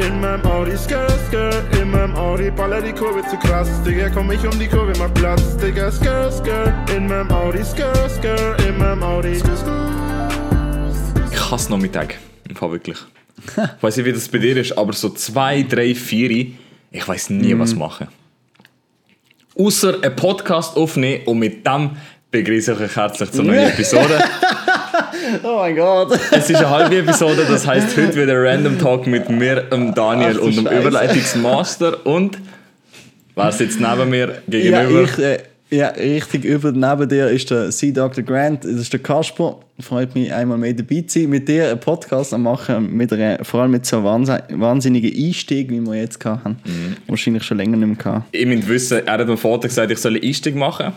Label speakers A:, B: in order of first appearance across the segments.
A: in meinem Audi, skr, skr, in meinem Audi, baller die Kurve zu krass, Digga, komm ich um die Kurve, mach Platz, Digga, skr, skr, in meinem Audi, skr, skr, in meinem Audi.
B: Ich hasse Nachmittag. Im Fall wirklich. ich weiß nicht, wie das bei dir ist, aber so zwei, drei, vier, ich weiß nie, was machen. Außer einen Podcast aufnehmen und mit dem begrüße ich euch herzlich zur neuen Episode.
C: Oh mein Gott.
B: Es ist eine halbe Episode, das heißt heute wieder Random Talk mit mir, dem Daniel
C: Ach
B: und dem
C: Scheiße.
B: Überleitungsmaster und wer sitzt neben mir
C: Ja,
B: gegenüber?
C: ich, äh, ja, richtig über neben dir ist der C. Dr. Grant, das ist der Kasper. Freut mich, einmal mehr dabei zu sein, mit dir einen Podcast zu machen, mit einer, vor allem mit so einem wahnsinn- wahnsinnigen Einstieg, wie wir jetzt hatten.
B: Mhm.
C: Wahrscheinlich schon länger nicht mehr gehabt.
B: ich müsst wissen, er hat meinem Vater gesagt, ich soll einen Einstieg machen.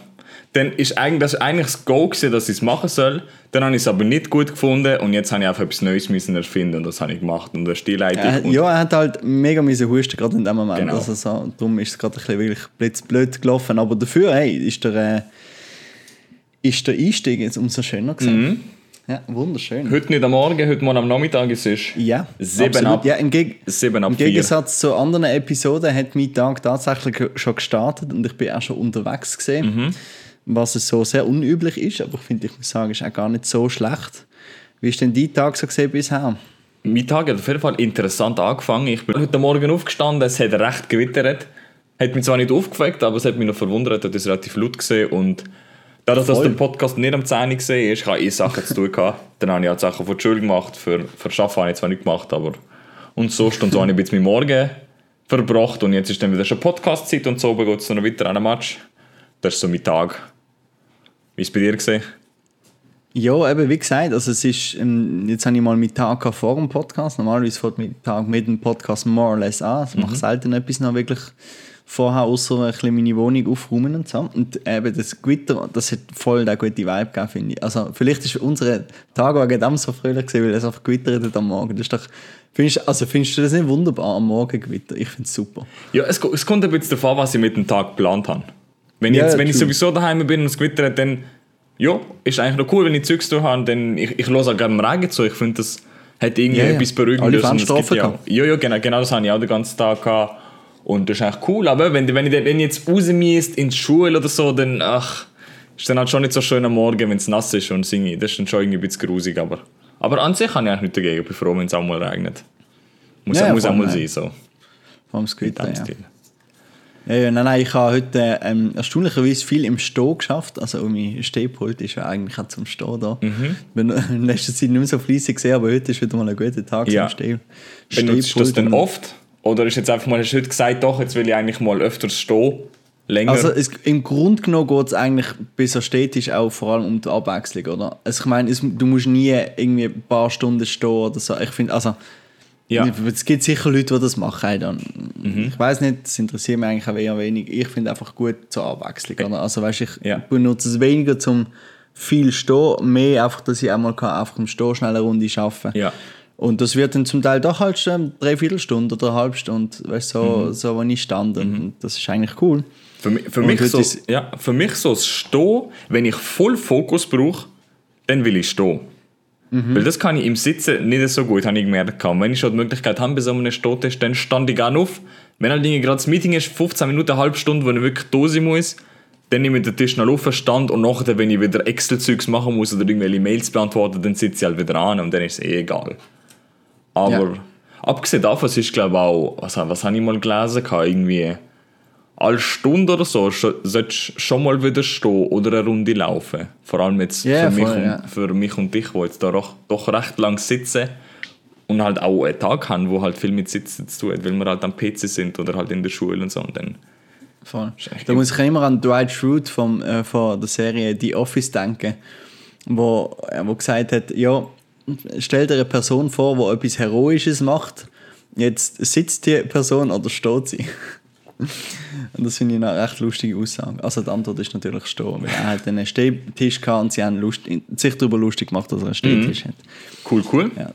B: Dann ist eigentlich, das ist eigentlich das Go, gewesen, dass ich es machen soll. Dann habe ich es aber nicht gut gefunden und jetzt habe ich einfach etwas Neues müssen erfinden und das habe ich gemacht. Und das Stillleitung. Und
C: ja, er hat halt mega müssen husten, gerade in dem Moment.
B: Genau.
C: Also so, darum ist es gerade ein bisschen wirklich blitzblöd gelaufen. Aber dafür, hey, ist der, äh, ist der Einstieg jetzt umso schöner gewesen.
B: Mhm.
C: Ja, wunderschön.
B: Heute nicht am Morgen, heute Morgen am Nachmittag. Es ist
C: Ja,
B: sieben
C: absolut.
B: ab,
C: Ja, im, Geg
B: sieben ab
C: Im
B: vier.
C: Gegensatz zu anderen Episoden hat mein Tag tatsächlich schon gestartet und ich bin auch schon unterwegs gesehen,
B: Mhm.
C: Was es so sehr unüblich ist, aber ich finde, ich muss sagen, ist auch gar nicht so schlecht. Wie ist denn dein Tag so gesehen bisher?
B: Mein Tag hat auf jeden Fall interessant angefangen. Ich bin heute Morgen aufgestanden, es hat recht gewittert. Hat mich zwar nicht aufgeweckt, aber es hat mich noch verwundert, dass es relativ laut gesehen und dadurch, dass der Podcast nicht am 10 Uhr gesehen ist, ich habe eh Sachen zu tun gehabt. Dann habe ich halt Sachen von der Schule gemacht, für, für Arbeiten habe ich zwar nicht gemacht, aber und sonst und so habe ich bisschen meinen Morgen verbracht und jetzt ist dann wieder schon Podcast-Zeit und so oben geht es noch weiter an einem Match. Das ist so mein Tag. Wie ist es bei dir gesehen?
C: Ja, eben wie gesagt, also es ist, ähm, jetzt habe ich mal meinen Tag vor dem Podcast. Normalerweise fängt mein Tag mit dem Podcast more or less an. Ich mache selten etwas noch wirklich vorher, außer ein bisschen meine Wohnung aufräumen und so. Und eben das Gewitter, das hat voll den guten Vibe gegeben, finde ich. Also vielleicht ist unser Tag wegen dem so fröhlich gewesen, weil es einfach gewittert hat am Morgen. Das ist doch, findest, also findest du das nicht wunderbar, am Morgen Gewitter? Ich finde es super.
B: Ja, es, es kommt ein bisschen davon, was ich mit dem Tag geplant habe. Wenn, ich
C: Ja,
B: jetzt, wenn ich sowieso daheim bin und es gewittert, dann ja, ist eigentlich noch cool, wenn ich Zeugs durch habe. Dann, ich, ich höre auch gerne im Regen zu. Ich finde, das hat irgendwie
C: ja.
B: etwas Beruhigendes.
C: Alle Fenster
B: ja, ja, ja, genau, genau das habe ich auch den ganzen Tag gehabt. Und das ist eigentlich cool. Aber wenn, wenn, ich, wenn ich jetzt raus müsste in die Schule oder so, dann ach, ist dann halt schon nicht so schön am Morgen, wenn es nass ist und singe. Das ist dann schon irgendwie ein bisschen grusig. Aber, aber an sich habe ich eigentlich nichts dagegen. Ich bin froh, wenn es auch mal regnet. Muss,
C: Ja,
B: muss auch mal
C: nein.
B: sein. So.
C: Gewitter,
B: dem
C: ja.
B: Stil.
C: Ja, nein, nein, ich habe heute ähm, erstaunlicherweise viel im Stehen geschafft. Also mein Stehpult ist ja eigentlich auch zum Stehen da.
B: Mhm.
C: Ich bin in letzter Zeit nicht mehr so fleissig gesehen, aber heute ist wieder mal ein guter Tag
B: Ja.
C: zum Steh
B: Benutzt du das denn oft? Oder ist jetzt einfach mal, hast du heute gesagt, doch, jetzt will ich eigentlich mal öfters stehen? Länger?
C: Also es, im Grunde genommen geht es eigentlich bis er steht, ist auch vor allem um die Abwechslung, oder? Also ich meine, es, du musst nie irgendwie ein paar Stunden stehen oder so. Ich finde, also
B: ja.
C: es gibt sicher Leute, die das machen. Dann.
B: Mhm.
C: Ich weiß nicht, das interessiert mich eigentlich auch eher wenig. Ich finde einfach gut zur Abwechslung. Oder? Also weißt, ich
B: Ja.
C: benutze es weniger zum viel stehen, mehr einfach, dass ich einmal kann, einfach im Stehen schnell eine Runde arbeiten
B: Ja.
C: Und das wird dann zum Teil doch halt schon drei Viertelstunde oder eine halbe Stunde, weißt, so,
B: Mhm.
C: so, wo ich stand. Und das ist eigentlich cool.
B: Für, mich- für, mich so,
C: ist-
B: ja, für mich so das Stehen, wenn ich voll Fokus brauche, dann will ich stehen.
C: Mhm.
B: Weil das kann ich im Sitzen nicht so gut, habe ich gemerkt. Und wenn ich schon die Möglichkeit habe, bei so einem Stehtisch, dann stand ich gerne auf. Wenn halt gerade das Meeting ist, 15 Minuten, eine halbe Stunde, wo ich wirklich da sein muss, dann nehme ich den Tisch noch auf, stand und nachher, wenn ich wieder Excel-Zeugs machen muss oder irgendwelche Mails beantworten, dann sitze ich halt wieder an und dann ist es eh egal. Aber
C: Ja.
B: abgesehen davon, es ist glaube ich auch, was, was habe ich mal gelesen, irgendwie alle Stunde oder so solltest du schon mal wieder stehen oder eine Runde laufen. Vor allem jetzt
C: Ja,
B: für, mich
C: voll,
B: und,
C: ja.
B: für mich und dich, die jetzt da doch, doch recht lang sitzen und halt auch einen Tag haben, wo halt viel mit Sitzen zu tun hat, weil wir halt am PC sind oder halt in der Schule und so. Und dann,
C: Voll. Da muss ich immer an Dwight Schrute vom, äh, von der Serie The Office denken, wo, äh, wo gesagt hat, ja, stell dir eine Person vor, die etwas Heroisches macht. Jetzt sitzt die Person oder steht sie? Und das finde ich eine recht lustige Aussage. Also die Antwort ist natürlich stehen, weil er hat einen Stehtisch gehabt und sie haben lust, sich darüber lustig gemacht, dass er einen Stehtisch hat.
B: cool, cool.
C: Ja.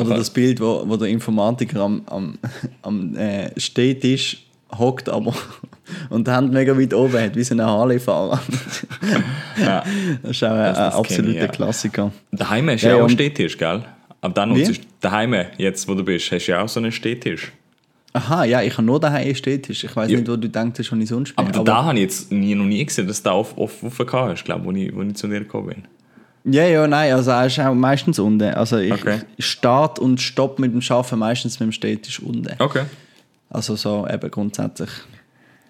C: Oder das Bild, wo, wo der Informatiker am, am, am äh, Stehtisch hockt, aber und die Hand mega weit oben hat, wie so ein Harley-Fahrer.
B: Ja.
C: Das ist auch ein,
B: Das- das
C: ein absoluter
B: ich, ja.
C: Klassiker.
B: Daheim hast du
C: Ja,
B: ja, auch einen Stehtisch, gell? Aber dann nutzt du daheim, jetzt wo du bist, hast du ja auch so einen Stehtisch.
C: Aha, ja, ich habe nur daheim Stehtisch. Ich weiß
B: Ja.
C: nicht, wo du denkst, was ich sonst bin.
B: Aber, da habe ich jetzt nie, noch nie gesehen, dass du da auf, auf, auf hast, glaube wo ich, wo ich zu dir gekommen bin.
C: Ja, ja, nein, also er ist auch meistens unten. Also ich,
B: Okay.
C: ich start und stopp mit dem Schaffen meistens mit dem Stehtisch unten.
B: Okay.
C: Also so eben grundsätzlich.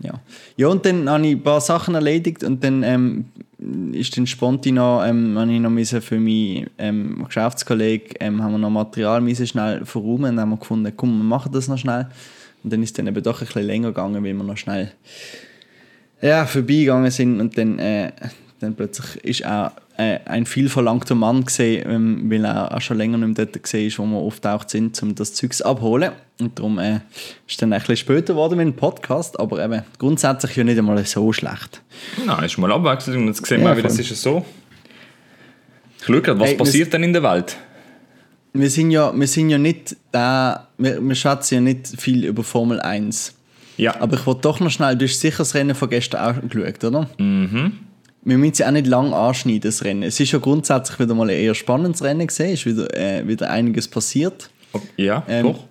C: Ja. ja, und dann habe ich ein paar Sachen erledigt und dann ähm, ist dann spontan noch, ähm, habe ich noch müssen für meinen ähm, Geschäftskollegen ähm, haben wir noch Material müssen schnell verräumen und dann haben wir gefunden, komm, wir machen das noch schnell. Und dann ist es dann eben doch ein bisschen länger gegangen, weil wir noch schnell ja, vorbeigegangen sind und dann, äh, dann plötzlich ist auch äh, ein viel verlangter Mann gesehen, ähm, weil er auch schon länger nicht mehr dort gesehen ist, wo wir auftaucht sind, um das Zeugs abholen. Und darum äh, ist dann ein bisschen später geworden mit dem Podcast, aber eben grundsätzlich ja nicht einmal so schlecht.
B: Nein, ist mal Abwechslung und jetzt sehen
C: Ja,
B: wir, wie das ist so. Ich schaue gerade, was
C: Hey,
B: passiert denn in der Welt?
C: Wir sind ja, wir sind ja nicht da, wir, wir schätzen ja nicht viel über Formel 1.
B: Ja,
C: Aber ich wollte doch noch schnell, du hast sicher das Rennen von gestern auch geschaut, oder? Mhm. Wir müssen es ja auch nicht lang anschneiden, das Rennen. Es ist ja grundsätzlich wieder mal ein eher spannendes Rennen gesehen, ist wieder, äh, wieder einiges passiert.
B: ja,
C: Ähm,
B: doch.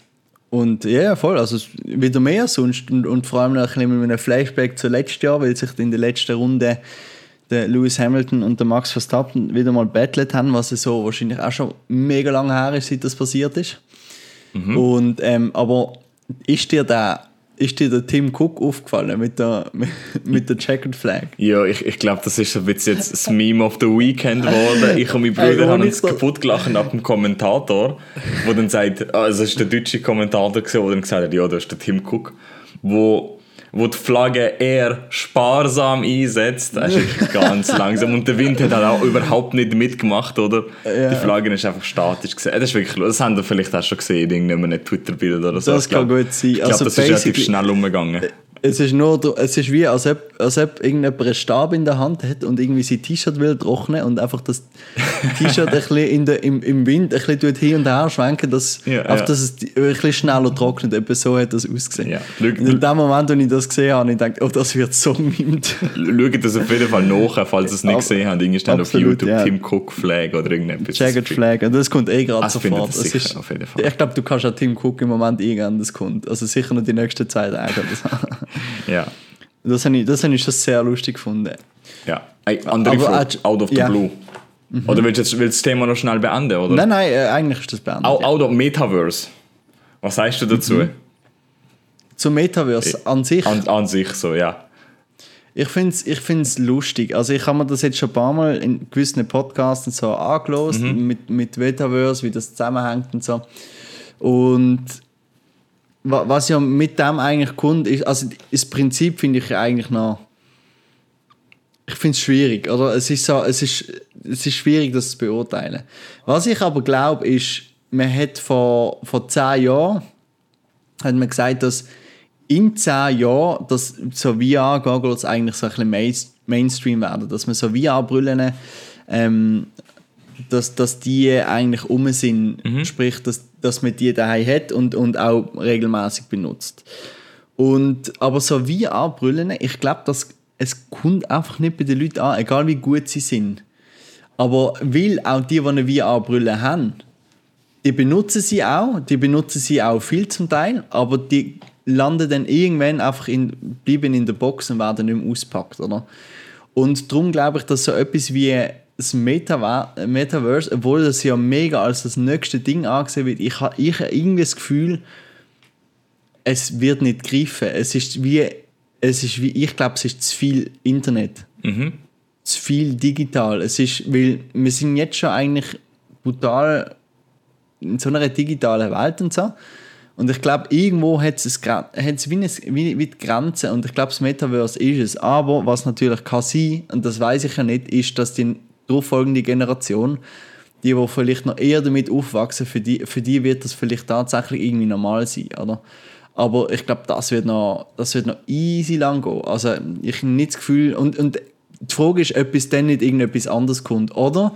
C: Und ja, voll, also wieder mehr sonst und, und vor allem noch ein bisschen mit einem Flashback zu letztes Jahr, weil sich in der letzten Runde der Lewis Hamilton und der Max Verstappen wieder mal battlet haben, was ja so wahrscheinlich auch schon mega lange her ist, seit das passiert ist. Und, ähm, aber ist dir der, ist dir der Tim Cook aufgefallen mit der, mit der Checkered Flag?
B: Ja, ich, ich glaube, das ist ein bisschen jetzt das Meme of the Weekend geworden. Ich und mein
C: Ey,
B: Bruder haben uns
C: so-
B: kaputt gelacht ab dem Kommentator, wo dann sagt, also es ist der deutsche Kommentator gewesen, der dann gesagt hat, ja, das ist der Tim Cook, wo, wo die Flagge eher sparsam einsetzt, das ist wirklich ganz langsam und der Wind hat halt auch überhaupt nicht mitgemacht, oder? Die Flagge ist einfach statisch gesehen. Das ist wirklich, das haben wir vielleicht auch schon gesehen in irgendeinem Twitter-Bild oder so.
C: Das kann gut sein.
B: Ich glaube,
C: Also
B: das ist relativ schnell umgegangen.
C: Es ist nur, es ist wie, als ob, als ob irgendjemand einen Stab in der Hand hat und irgendwie sein T-Shirt will trocknen und einfach das T-Shirt ein bisschen in der, im, im Wind ein bisschen hin und her schwenken, dass,
B: Ja, ja.
C: dass es ein bisschen schneller trocknet. Etwa so hat das ausgesehen.
B: Ja.
C: Und in dem Moment, als ich das gesehen habe, ich gedacht, oh, das wird so mimt.
B: Schaut das auf jeden Fall nach, falls ihr es nicht gesehen habt. Irgendwie steht auf YouTube
C: ja.
B: Tim Cook Flag oder irgendetwas.
C: Jagged Flag. Und das kommt eh gerade
B: das findet
C: sofort. Das
B: sicher,
C: ist,
B: auf jeden Fall.
C: Ich glaube, du kannst auch Tim Cook im Moment eingehen, das kommt. Also sicher noch die nächsten zwei Tage.
B: Ja.
C: Das habe ich, das habe ich schon sehr lustig gefunden.
B: ja. Ey, andere
C: Aber
B: Frage, out of the
C: ja.
B: blue. Oder willst du jetzt- willst das Thema noch schnell beenden? Oder?
C: Nein, nein, äh, eigentlich ist das beendet.
B: Out, out of Metaverse. Was sagst du dazu?
C: Zum Metaverse an sich.
B: An, an sich so, ja.
C: Ich finde es ich find's lustig. Also ich habe mir das jetzt schon ein paar Mal in gewissen Podcasts und so angelost, mit, mit Metaverse, wie das zusammenhängt und so. Und was ja mit dem eigentlich kommt, ist, also das Prinzip finde ich eigentlich noch, ich finde es schwierig, oder? Es ist, so, es, ist, es ist schwierig, das zu beurteilen. Was ich aber glaube, ist, man hat vor, vor zehn Jahren hat man gesagt, dass in zehn Jahren dass so VR-Goggles eigentlich so ein bisschen Main Mainstream werden. Dass man so VR-Brillen, ähm, dass, dass die eigentlich um sind. Sprich, dass, dass man die daheim hat und, und auch regelmäßig benutzt. Und, aber so VR-Brillen, ich glaube, dass es kommt einfach nicht bei den Leuten an, egal wie gut sie sind. Aber weil auch die, die eine VR-Brille haben, die benutzen sie auch, die benutzen sie auch viel zum Teil, aber die landen dann irgendwann einfach in, bleiben in der Box und werden nicht mehr ausgepackt, oder? Und darum glaube ich, dass so etwas wie das Metaver Metaverse, obwohl das ja mega als das nächste Ding angesehen wird, ich habe ich irgendwie das Gefühl, es wird nicht greifen. Es ist wie, es ist wie, ich glaube, es ist zu viel Internet. Zu viel digital. Es ist, weil wir sind jetzt schon eigentlich brutal in so einer digitalen Welt und so. Und ich glaube, irgendwo hat es, gra- hat es wie, eine, wie, wie die Grenze und ich glaube, das Metaverse ist es. Aber was natürlich kann sein, und das weiß ich ja nicht, ist, dass die darauffolgende Generation, die, die vielleicht noch eher damit aufwachsen, für die, für die wird das vielleicht tatsächlich irgendwie normal sein, oder? Aber ich glaube, das wird noch, das wird noch easy lang gehen. Also ich habe nicht das Gefühl, und, und die Frage ist, ob es dann nicht irgendetwas anderes kommt, oder?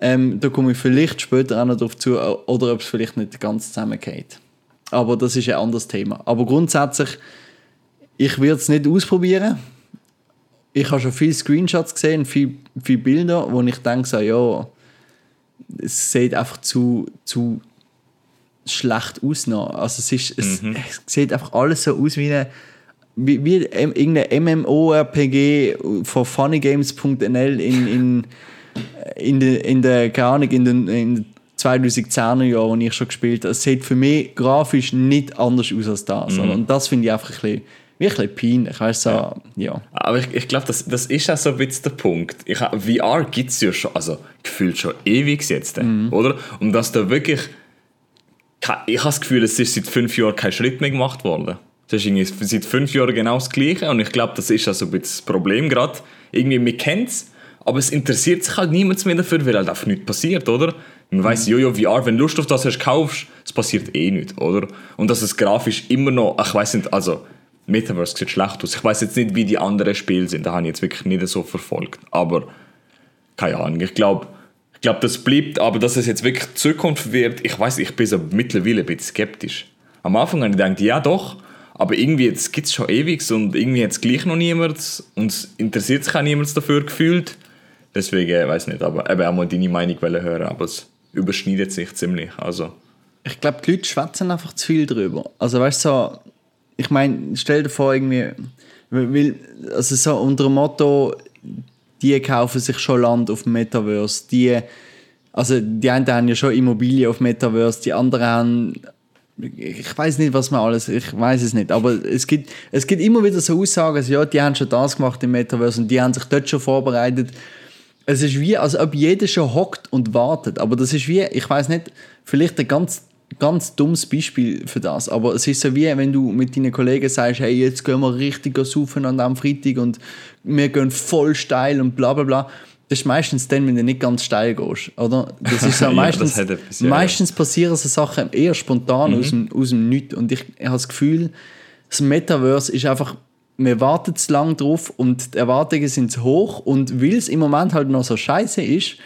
C: Ähm, da komme ich vielleicht später auch noch darauf zu, oder ob es vielleicht nicht ganz zusammengeht. Aber das ist ein anderes Thema. Aber grundsätzlich, ich würde es nicht ausprobieren. Ich habe schon viele Screenshots gesehen, viele, viele Bilder, wo ich denke, so, ja, es sieht einfach zu, zu schlecht aus noch. Also es, ist, es,
B: Mhm.
C: es sieht einfach alles so aus wie eine wie, wie irgendein MMORPG von funnygames.nl in, in, in, der, in der, keine Ahnung, in den, in den 2010er Jahren, die ich schon gespielt habe. Es sieht für mich grafisch nicht anders aus als das.
B: Mhm.
C: Und das finde ich einfach ein bisschen, wie ein bisschen peinlich. Weißt so, ja.
B: Aber ich, ich glaube, das, das ist auch so ein bisschen der Punkt. Ich, VR gibt es ja schon, also gefühlt schon ewig jetzt, äh, oder? Und dass da wirklich. Ich habe das Gefühl, es ist seit fünf Jahren kein Schritt mehr gemacht worden. Es ist irgendwie seit fünf Jahren genau das Gleiche und ich glaube, das ist also ein bisschen das Problem gerade. Irgendwie, man kennt es, aber es interessiert sich halt niemand mehr dafür, weil halt einfach nichts passiert, oder? Man weiss, jojo, VR, wenn du Lust auf das hast, kaufst, es passiert eh nichts, oder? Und dass es grafisch immer noch, ach, ich weiß nicht, also Metaverse sieht schlecht aus. Ich weiß jetzt nicht, wie die anderen Spiele sind, da habe ich jetzt wirklich nicht so verfolgt, aber keine Ahnung, ich glaube, ich glaube, das bleibt, aber dass es jetzt wirklich Zukunft wird, ich weiß, ich bin so mittlerweile ein bisschen skeptisch. Am Anfang habe ich gedacht, ja doch, aber irgendwie jetzt gibt es schon ewig und irgendwie jetzt gleich noch niemand und es interessiert sich auch niemand dafür gefühlt. Deswegen, äh, weiß nicht, aber eben auch mal deine Meinung hören, aber es überschneidet sich ziemlich, also
C: Ich glaube, die Leute schwätzen einfach zu viel drüber. Also weißt du, so, ich meine, stell dir vor, irgendwie, weil, also so unter dem Motto, die kaufen sich schon Land auf dem Metaverse, die, also die einen haben ja schon Immobilien auf Metaverse, die anderen haben, ich weiß nicht, was man alles, ich weiß es nicht, aber es gibt, es gibt immer wieder so Aussagen, also, ja, die haben schon das gemacht im Metaverse und die haben sich dort schon vorbereitet. Es ist wie, als ob jeder schon hockt und wartet. Aber das ist wie, ich weiß nicht, vielleicht ein ganz, ganz dummes Beispiel für das. Aber es ist so wie, wenn du mit deinen Kollegen sagst, hey, jetzt gehen wir richtig saufen an diesem Freitag und wir gehen voll steil und bla bla bla. Das ist meistens dann, wenn du nicht ganz steil gehst, oder? Das ist so
B: Ja,
C: meistens,
B: hat etwas, ja, ja.
C: meistens passieren so Sachen eher spontan aus, dem, aus dem Nichts. Und ich, ich habe das Gefühl, das Metaverse ist einfach, wir warten zu lang drauf und die Erwartungen sind zu hoch und weil es im Moment halt noch so scheiße ist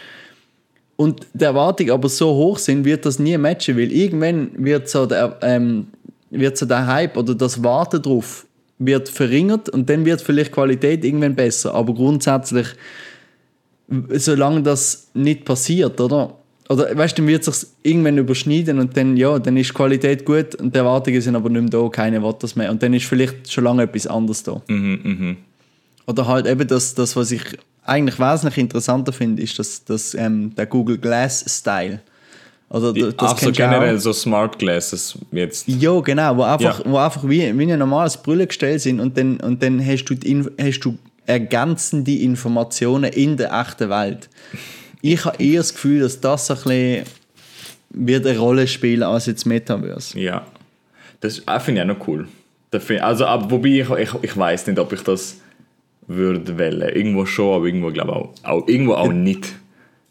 C: und die Erwartungen aber so hoch sind, wird das nie matchen, weil irgendwann wird so der, ähm, wird so der Hype oder das Warten drauf wird verringert und dann wird vielleicht Qualität irgendwann besser, aber grundsätzlich solange das nicht passiert, oder? Oder weißt du, dann wird es sich irgendwann überschneiden und dann, ja, dann ist die Qualität gut und die Erwartungen sind aber nicht mehr da, keine das mehr. Und dann ist vielleicht schon lange etwas anderes da. Oder halt eben das, das, was ich eigentlich wesentlich interessanter finde, ist das, das, ähm, der Google Glass Style. Oder das
B: Ach so
C: du auch.
B: generell so Smart Glasses jetzt.
C: Ja, genau, wo einfach,
B: Ja.
C: wo einfach wie, wie ein normales Brillengestell sind und dann, und dann hast, du die, hast du ergänzende Informationen in der echten Welt. Ich habe eher das Gefühl, dass das ein bisschen wird eine Rolle spielen als jetzt Metaverse.
B: Ja. Das äh, finde ich auch noch cool. Also, aber wobei ich, ich, ich weiß nicht, ob ich das würde wählen. Irgendwo schon, aber irgendwo glaube auch, auch irgendwo auch nicht.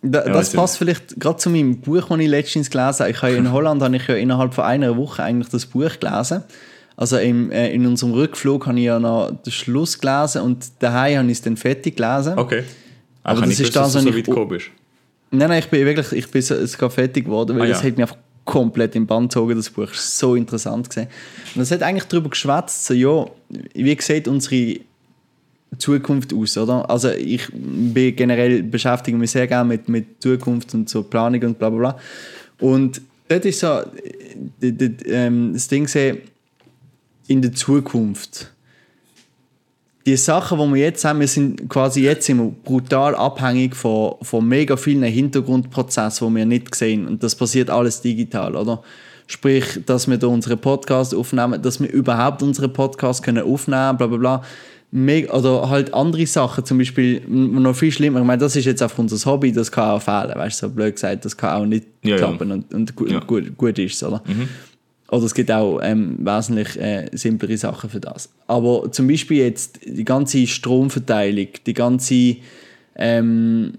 C: Da,
B: Ja,
C: das passt vielleicht gerade zu meinem Buch, das ich letztens gelesen habe. Ich habe in Holland habe ich ja innerhalb von einer Woche eigentlich das Buch gelesen. Also im, äh, in unserem Rückflug habe ich ja noch den Schluss gelesen und daheim habe ich es dann fertig gelesen.
B: Okay.
C: Aber
B: Aber
C: das
B: das
C: ist
B: ist das,
C: das, was
B: so
C: ich-
B: bist.
C: Nein, nein, ich bin wirklich, ich bin so- sogar fertig geworden, weil
B: Ah,
C: es
B: ja.
C: hat mich einfach komplett im Bann gezogen, das Buch. ist so interessant gesehen. Und es hat eigentlich darüber geschwätzt, so, ja, wie sieht unsere Zukunft aus, oder? Also ich bin generell beschäftige mich sehr gerne mit, mit Zukunft und so Planung und bla bla bla. Und dort ist so äh, ähm, das Ding in der Zukunft die Sachen, die wir jetzt haben, wir sind quasi jetzt wir brutal abhängig von, von mega vielen Hintergrundprozessen, die wir nicht sehen. Und das passiert alles digital, oder? Sprich, dass wir da unsere Podcasts aufnehmen, dass wir überhaupt unsere Podcasts können bla bla bla. Oder halt andere Sachen, zum Beispiel noch viel schlimmer. Ich meine, das ist jetzt einfach unser Hobby, das kann auch fehlen, weißt du, so blöd gesagt, das kann auch nicht
B: Ja, ja.
C: klappen und, und gut,
B: Ja.
C: gut, gut ist es, oder? Oder es gibt auch ähm, wesentlich äh, simplere Sachen für das. Aber zum Beispiel jetzt die ganze Stromverteilung, die ganze, ähm,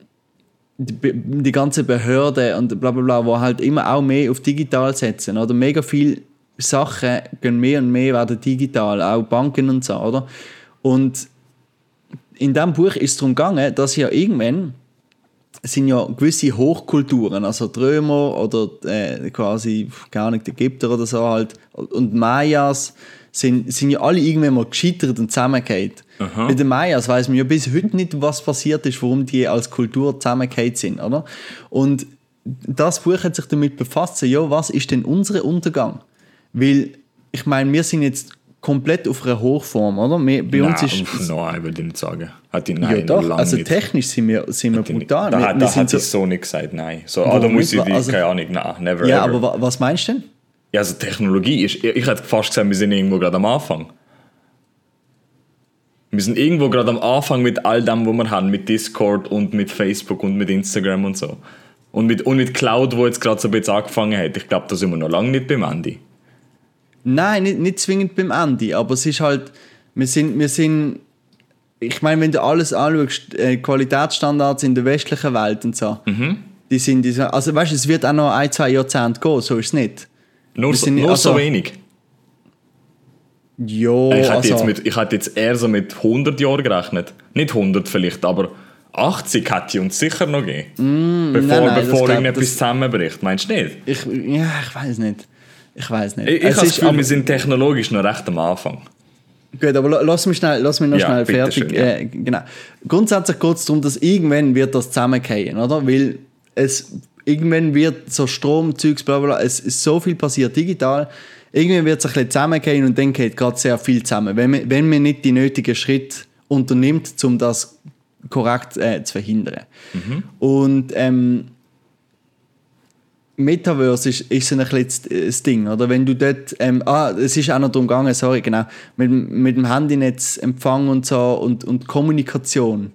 C: die, die ganze Behörde und bla bla bla, wo halt immer auch mehr auf digital setzen. Oder mega viele Sachen gehen mehr und mehr werden digital, auch Banken und so, oder? Und in diesem Buch ist es darum gegangen, dass ja irgendwann sind ja gewisse Hochkulturen, also die Römer oder äh, quasi, gar nicht, die Ägypter oder so halt, und Mayas, sind, sind ja alle irgendwann mal gescheitert und zusammengefallen. Bei den Mayas weiß man ja bis heute nicht, was passiert ist, warum die als Kultur zusammengefallen sind, oder? Und das Buch hat sich damit befasst, ja, was ist denn unser Untergang? Weil, ich meine, wir sind jetzt komplett auf einer Hochform, oder? Wir, bei uns
B: Nein,
C: ist...
B: uff, nein, würde ich nicht sagen. Hat die,
C: ja
B: nein,
C: doch,
B: noch lange
C: also
B: nicht.
C: technisch sind wir, sind wir brutal.
B: Da,
C: wir,
B: hat-
C: wir
B: da
C: sind
B: hat
C: so,
B: so nicht gesagt, nein. So, ah, da muss ich die,
C: Also-
B: keine Ahnung, nein, never
C: ja,
B: ever.
C: aber wa- was meinst du denn?
B: Ja, also Technologie ist, ich, ich hätte fast gesagt, wir sind irgendwo gerade am Anfang. Wir sind irgendwo gerade am Anfang mit all dem, was wir haben, mit Discord und mit Facebook und mit Instagram und so. Und mit, und mit Cloud, wo jetzt gerade so ein bisschen angefangen hat. Ich glaube, da sind wir noch lange nicht beim Ende.
C: Nein, nicht, nicht zwingend beim Ende, aber es ist halt, wir sind, wir sind ich meine, wenn du alles anschaust, äh, Qualitätsstandards in der westlichen Welt und so,
B: Mhm.
C: die sind, die sind, also weißt du, es wird auch noch ein, zwei Jahrzehnte gehen, so ist es nicht.
B: Nur, so, nur
C: also-
B: so wenig.
C: Jo,
B: Ich hätte,
C: also,
B: jetzt mit, ich hätte jetzt eher so mit 100 Jahren gerechnet. Nicht 100 vielleicht, aber 80 hätte uns sicher noch gegeben. bevor
C: Mm, nein, nein, das
B: bevor
C: glaub-
B: irgendetwas
C: das-
B: zusammenbricht. Meinst du nicht?
C: ich, ja, ich weiß nicht. Ich weiß nicht.
B: Ich, ich habe das Gefühl,
C: aber-
B: wir sind technologisch noch recht am Anfang.
C: Gut, aber la- lass mich, schnell, lass mich noch
B: Ja,
C: schnell fertig.
B: schön, ja.
C: äh, genau. Grundsätzlich geht es darum, dass irgendwann wird das zusammenfallen, oder? Weil es irgendwann wird so Stromzeugs, bla bla bla, es ist so viel passiert digital. Irgendwann wird es ein bisschen zusammengehen und dann geht gerade sehr viel zusammen. Wenn man, wenn man nicht die nötigen Schritte unternimmt, um das korrekt äh, zu verhindern.
B: Mhm.
C: Und ähm, Metaverse ist, ist so ein bisschen das- Ding, oder? Wenn du dort, ähm, ah, es ist auch noch darum gegangen, sorry, genau, mit, dem- mit dem Handynetz Empfang und so und, und Kommunikation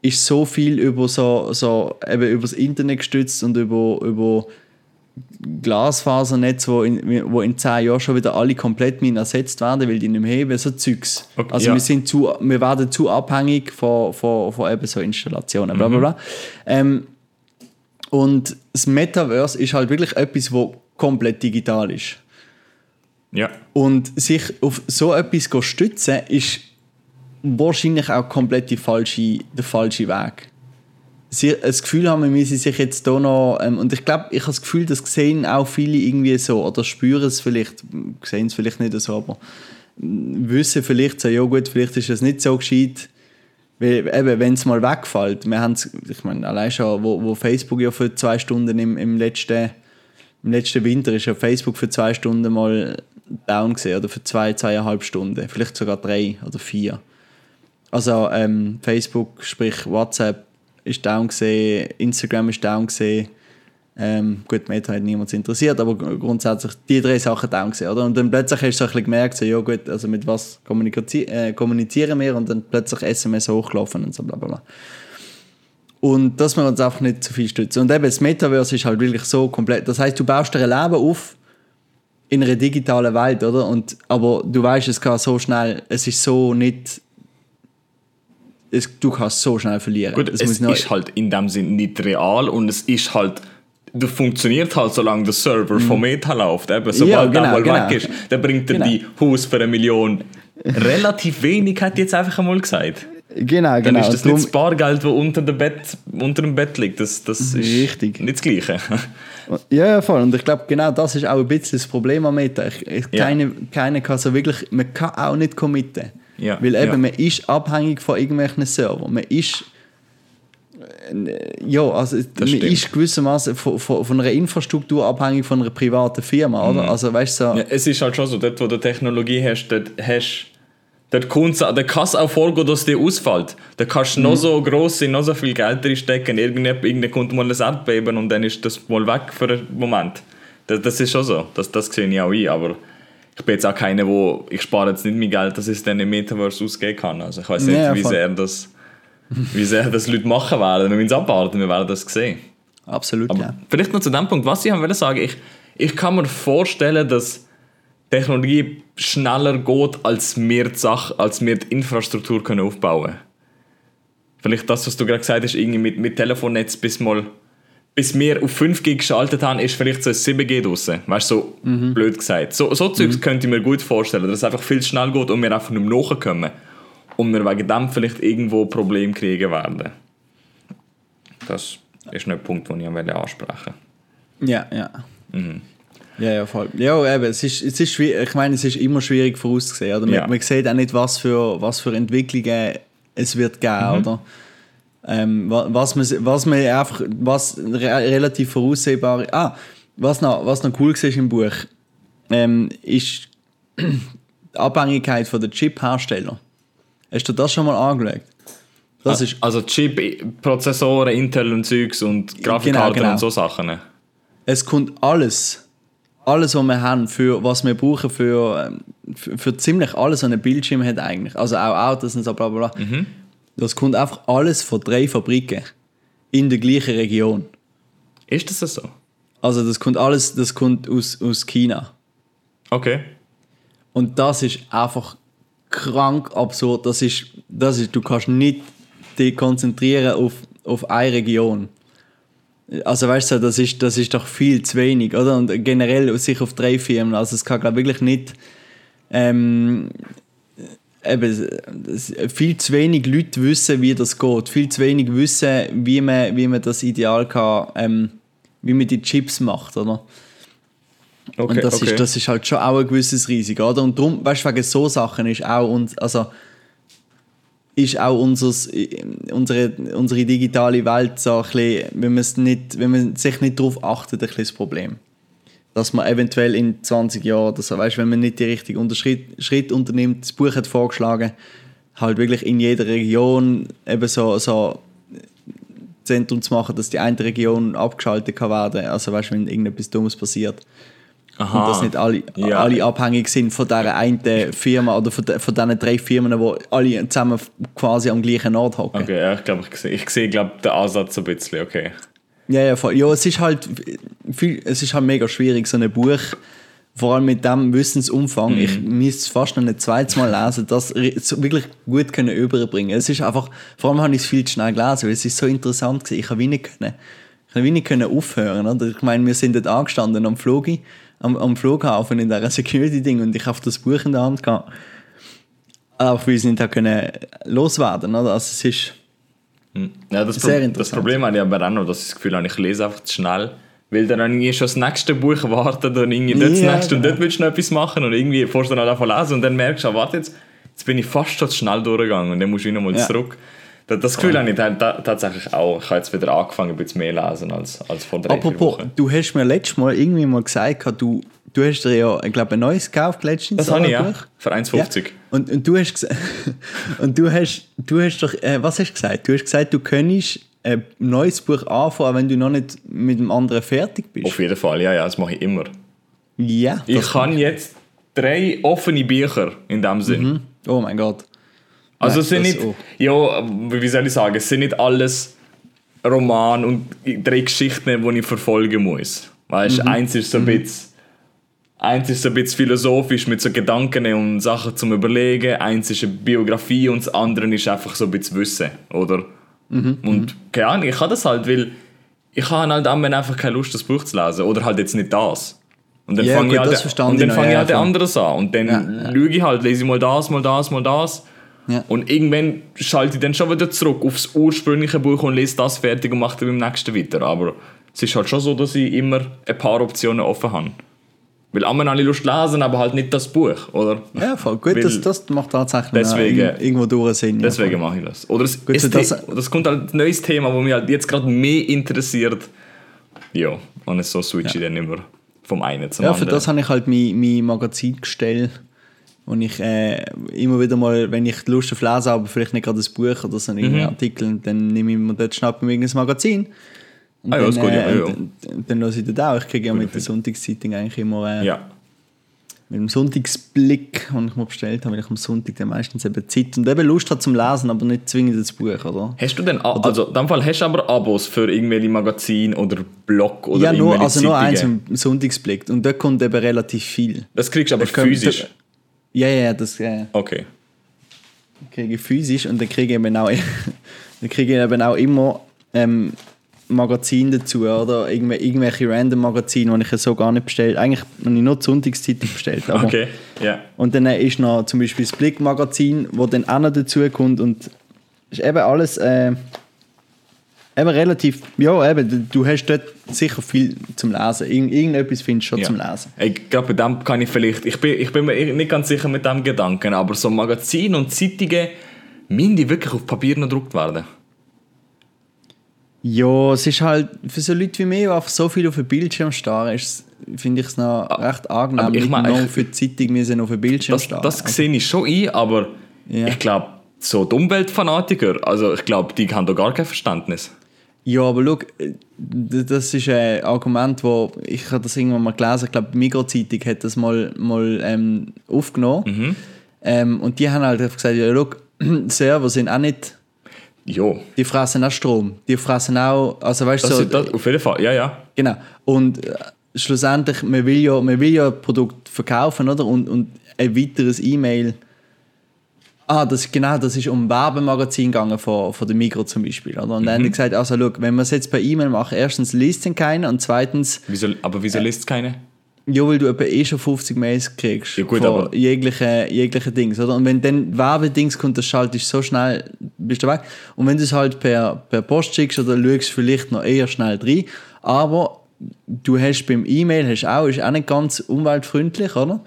C: ist so viel über so, so eben über das Internet gestützt und über, über Glasfasernetz, wo in, wo in zehn Jahren schon wieder alle komplett mit ersetzt werden, weil die nicht mehr haben, so Zeugs.
B: Okay,
C: also
B: ja.
C: wir, sind zu, wir werden zu abhängig von, von, von eben so Installationen, bla bla bla. Ähm, und das Metaverse ist halt wirklich etwas, wo komplett digital ist.
B: Ja.
C: Und sich auf so etwas zu stützen, ist wahrscheinlich auch komplett die falsche, der falsche Weg. Sie, das Gefühl haben, wir müssen sich jetzt hier noch, ähm, und ich glaube, ich habe das Gefühl, das sehen auch viele irgendwie so, oder spüren es vielleicht, sehen es vielleicht nicht so, aber wissen vielleicht so, ja gut, vielleicht ist es nicht so gescheit, weil eben, wenn es mal wegfällt, wir haben ich meine, allein schon, wo, wo Facebook ja für zwei Stunden im, im letzten im letzten Winter ist ja Facebook für zwei Stunden mal down gesehen oder für zwei, zweieinhalb Stunden, vielleicht sogar drei oder vier. Also ähm, Facebook, sprich WhatsApp ist down gesehen, Instagram ist down gesehen. Ähm, gut, Meta hat niemand interessiert, aber gr- grundsätzlich die drei Sachen down gesehen, oder? Und dann plötzlich hast du so ein bisschen gemerkt, so, ja gut, also mit was kommunizier äh, kommunizieren wir und dann plötzlich SMS hochgelaufen und so bla bla bla. Und dass wir uns einfach nicht zu viel stützen. Und eben das Metaverse ist halt wirklich so komplett. Das heißt, du baust dir ein Leben auf in einer digitalen Welt, oder? Und, aber du weißt, es kann so schnell, es ist so nicht. Es, du kannst so schnell verlieren.
B: Gut,
C: es
B: es ist halt in dem Sinn nicht real und es ist halt. Das funktioniert halt, solange der Server von Meta läuft. Eben, sobald
C: Mhm. genau,
B: der mal
C: genau.
B: weg ist, dann bringt er
C: Genau.
B: die Haus für eine Million relativ wenig, hat jetzt einfach einmal gesagt.
C: genau,
B: Dann
C: genau.
B: ist das
C: Drum-
B: nicht das Bargeld, das unter dem Bett, unter dem Bett liegt. Das, das ist
C: Richtig.
B: nicht das Gleiche.
C: Ja, ja, voll. Und ich glaube, genau das ist auch ein bisschen das Problem am Meta. Ich, ich,
B: Ja.
C: keine, keine kann so wirklich, man kann auch nicht committen.
B: Ja,
C: Weil eben,
B: ja.
C: man ist abhängig von irgendwelchen Servern. Man ist, ja, also man
B: stimmt.
C: ist gewissermaßen von, von, von einer Infrastruktur abhängig von einer privaten Firma, oder? Also weißt so,
B: Mhm. Ja, es ist halt schon so, dort wo du Technologie hast, dort hast dort kommt's- dort kann es auch vorgehen, dass die ausfällt. Da kannst du
C: Mhm.
B: noch so gross sein, noch so viel Geld reinstecken, irgendjemand irgendwann kommt mal ein Erdbeben und dann ist das mal weg für einen Moment. Das, das ist schon so, das, das sehe ich auch ein, aber ich bin jetzt auch keiner, wo ich spare jetzt nicht mehr Geld, dass ich es dann im Metaverse ausgeben kann. Also ich weiß nicht,
C: Ja,
B: wie, sehr das, wie sehr das Leute machen werden. Wir müssen es abwarten, wir werden das sehen.
C: absolut,
B: Aber
C: ja.
B: vielleicht noch zu dem Punkt, was ich wollte sagen, ich, ich kann mir vorstellen, dass Technologie schneller geht, als wir die, Sache, als wir die Infrastruktur können aufbauen können. Vielleicht das, was du gerade gesagt hast, irgendwie mit, mit Telefonnetz bis mal bis wir auf 5G geschaltet haben, ist vielleicht so ein 7G draussen. Weißt du, so blöd gesagt. So, so Zeugs könnte ich mir gut vorstellen, dass es einfach viel schnell geht und wir einfach nicht mehr nachkommen. Und wir wegen dem vielleicht irgendwo Probleme kriegen werden. Das ist noch ein Punkt, den ich wollte ansprechen
C: Ja, ja.
B: Mhm.
C: Ja, ja, voll. Ja, eben, es ist, es ist schwierig, ich meine, es ist immer schwierig vorauszusehen, oder? Man,
B: Ja.
C: man sieht auch nicht, was für, was für Entwicklungen es wird geben,
B: Mhm.
C: oder? Ähm, wa- was man, was man einfach, was re relativ voraussehbar, ah, was noch, was noch cool war im Buch, ähm, ist die Abhängigkeit von den Chip-Herstellern. Hast du das schon mal angeschaut? Das ist,
B: Also Chip, Prozessoren, Intel und Zeugs und Grafikkarten
C: genau.
B: und so Sachen.
C: es kommt alles, alles, was wir haben, für was wir brauchen, für, ähm, für, für ziemlich alles, was ein Bildschirm hat eigentlich. Also auch Autos und so bla bla bla. Das kommt einfach alles von drei Fabriken in der gleichen Region.
B: Ist das so?
C: Also das kommt alles, das kommt aus, aus China.
B: Okay.
C: Und das ist einfach krank absurd. Das ist, das ist, du kannst nicht dich konzentrieren auf, auf eine Region. Also weißt du, das ist, das ist doch viel zu wenig, oder? Und generell sich auf drei Firmen. Also es kann glaube wirklich nicht ähm, eben, viel zu wenig Leute wissen, wie das geht. Viel zu wenig wissen, wie man, wie man das ideal kann, ähm, wie man die Chips macht, oder?
B: Okay
C: und das,
B: okay.
C: ist, das ist halt schon auch ein gewisses Risiko, oder? Und darum, weißt du, wegen so Sachen ist auch uns, also ist auch unseres, unsere, unsere digitale Welt so ein bisschen, wenn man, es nicht, wenn man sich nicht darauf achtet, ein bisschen das Problem. Dass man eventuell in 20 Jahren oder so, weißt, wenn man nicht die richtigen Schritt, Schritt unternimmt, das Buch hat vorgeschlagen, halt wirklich in jeder Region eben so, so Zentrum zu machen, dass die eine Region abgeschaltet kann werden. Also weißt, wenn irgendetwas Dummes passiert.
B: Aha.
C: Und dass nicht alle,
B: Ja.
C: alle abhängig sind von dieser einen Firma oder von, de, von diesen drei Firmen, die alle zusammen quasi am gleichen Ort hocken.
B: Okay, ja, ich glaube, ich sehe, ich sehe glaub, den Ansatz ein bisschen, okay.
C: Ja, ja, voll. ja, es ist halt viel, es ist halt mega schwierig, so ein Buch, vor allem mit dem Wissensumfang, ich müsste es fast noch ein zweites Mal lesen, das wirklich gut können überbringen. Es ist einfach, vor allem habe ich es viel zu schnell gelesen, weil es ist so interessant gewesen. Ich habe wie nicht können, ich habe wie nicht können aufhören, oder? Ich meine, wir sind dort angestanden am Flug, am, am Flughafen in dieser Security-Ding und ich habe das Buch in der Hand gehabt. Aber wir sind halt können loswerden, oder? Also es ist,
B: Ja, das,
C: Sehr
B: Pro das
C: interessant.
B: Problem habe ich aber auch noch, dass ich das Gefühl habe, ich lese einfach zu schnell. Weil dann irgendwie schon das nächste Buch wartet und irgendwie dort das
C: Ja,
B: nächste und
C: genau.
B: dort willst du noch etwas machen und irgendwie fährst du dann davon lesen und dann merkst du, ah, warte jetzt, jetzt bin ich fast schon zu schnell durchgegangen und dann musst du wieder mal
C: Ja.
B: zurück. Das, das Gefühl habe ich ta- ta- tatsächlich auch. Ich habe jetzt wieder angefangen, ein bisschen mehr lesen als, als vor drei,
C: Apropos, du hast mir letztes Mal irgendwie mal gesagt, du, du hast dir ja, ich glaube, ein neues gekauft letztens.
B: Das habe ich ja, für 1,50.
C: Und, und du hast und du hast, du hast doch, äh, was hast du gesagt? Du hast gesagt, du könntest ein neues Buch anfangen, wenn du noch nicht mit dem anderen fertig bist.
B: Auf jeden Fall, ja, ja, das mache ich immer.
C: Ja.
B: Ich habe jetzt drei offene Bücher in dem Sinn.
C: Oh mein Gott.
B: Also es sind nicht,
C: auch.
B: ja, wie soll ich sagen, es sind nicht alles Roman und drei Geschichten, die ich verfolgen muss. Weißt,
C: Mhm.
B: eins ist so ein bisschen, eins ist so ein bisschen philosophisch mit so Gedanken und Sachen zum Überlegen, eins ist eine Biografie und das andere ist einfach so ein bisschen Wissen, oder?
C: Mhm.
B: Und keine Ahnung, ich habe das halt, weil ich habe halt am Ende einfach keine Lust, das Buch zu lesen oder halt jetzt nicht das. Und dann
C: Ja,
B: fange ich halt, und dann fange ich
C: ja,
B: halt
C: voll.
B: anderes an und dann
C: Ja, ja.
B: lüge ich halt, lese ich mal das, mal das, mal das.
C: Ja.
B: Und irgendwann schalte ich dann schon wieder zurück aufs ursprüngliche Buch und lese das fertig und mache dann beim nächsten weiter. Aber es ist halt schon so, dass ich immer ein paar Optionen offen habe. Weil einmal alle Lust lesen, aber halt nicht das Buch, oder?
C: Ja, voll gut,
B: Weil
C: das, das macht tatsächlich
B: deswegen-
C: irgendwo durch Sinn. ja,
B: Deswegen mache ich das. Oder es,
C: Gut, so
B: das,
C: das-
B: das kommt halt ein neues Thema, das mich halt jetzt gerade mehr interessiert. Ja, und so switche ich dann immer vom einen zum
C: Ja, für
B: anderen.
C: das habe ich halt mein, mein Magazin gestellt. Und ich äh, immer wieder mal, wenn ich Lust auf Lesen habe, vielleicht nicht gerade ein Buch oder so einen
B: Mhm.
C: Artikel, dann nehme ich mir dort mir irgendein Magazin. Und
B: Ah ja,
C: dann,
B: ist gut, ja,
C: äh,
B: ja.
C: Dann, dann höre ich das auch. Ich kriege ja mit der Sonntagszeitung eigentlich immer äh,
B: ja.
C: mit dem Sonntagsblick, den ich mir bestellt habe, weil ich am Sonntag dann meistens eben Zeit und eben Lust habe zum Lesen, aber nicht zwingend das Buch, oder?
B: Hast du denn, A- also in dem Fall hast du aber Abos für irgendwelche Magazine oder Blog oder
C: ja, nur, also nur eins
B: Zeitungen?
C: im Sonntagsblick und da kommt eben relativ viel.
B: Das kriegst du aber
C: Da kommt-
B: physisch.
C: Ja, ja, das... Äh,
B: Okay.
C: kriege ich physisch und dann kriege ich eben auch, dann kriege ich eben auch immer ähm, Magazine dazu oder irgendw irgendwelche random Magazine, die ich so gar nicht bestellt Eigentlich habe ich nur die Sonntagszeitung bestellt.
B: Okay, ja.
C: Und dann ist noch zum Beispiel das Blick-Magazin, wo dann auch noch dazu kommt und ist eben alles äh, eben relativ, ja eben, du- hast dort sicher viel zum Lesen. Irgend, irgendetwas findest du schon
B: ja.
C: zum Lesen.
B: Ey, gerade bei dem kann ich vielleicht, ich bin, ich bin mir nicht ganz sicher mit dem Gedanken, aber so Magazine und Zeitungen müssen die wirklich auf Papier noch gedruckt werden.
C: Ja, es ist halt für so Leute wie mich, die einfach so viel auf den Bildschirm starren, ist finde ich es noch recht angenehm,
B: aber ich
C: nicht
B: mein,
C: nur
B: ich-
C: für die Zeitung müssen auf den Bildschirm
B: Das,
C: starren.
B: das sehe ich schon ein, aber
C: Ja.
B: ich glaube, so die Umweltfanatiker, also ich glaube, die haben da gar kein Verständnis.
C: Ja, aber schau, das ist ein Argument, wo ich habe das irgendwann mal gelesen, ich glaube, die Mikrozeitung hat das mal, mal ähm, aufgenommen.
B: Mhm.
C: Ähm, und die haben halt gesagt, ja, schau, Server sind auch nicht,
B: Ja,
C: die fressen auch Strom. Die fressen auch, also weißt
B: das,
C: so,
B: das, auf jeden Fall, ja, ja.
C: genau. Und äh, schlussendlich, man will ja, man will ja ein Produkt verkaufen, oder? Und, und ein weiteres E-Mail. Ah, das, genau, das ist um Werbemagazin gegangen von, von der Migros zum Beispiel. Oder? Und dann haben die gesagt, also schau, wenn wir es jetzt per E-Mail machen, erstens liest ihn keiner und zweitens,
B: Wieso, aber wieso liest es keine?
C: ja, weil du etwa eh schon 50 Mails kriegst
B: Ja, gut,
C: von
B: aber-
C: jeglichen, jeglichen Dings. Oder? Und wenn dann Werbedings kommt, das schaltest du so schnell, bist du weg. Und wenn du es halt per, per Post schickst, oder schaust du vielleicht noch eher schnell rein. Aber du hast beim E-Mail hast auch, ist auch nicht ganz umweltfreundlich, oder?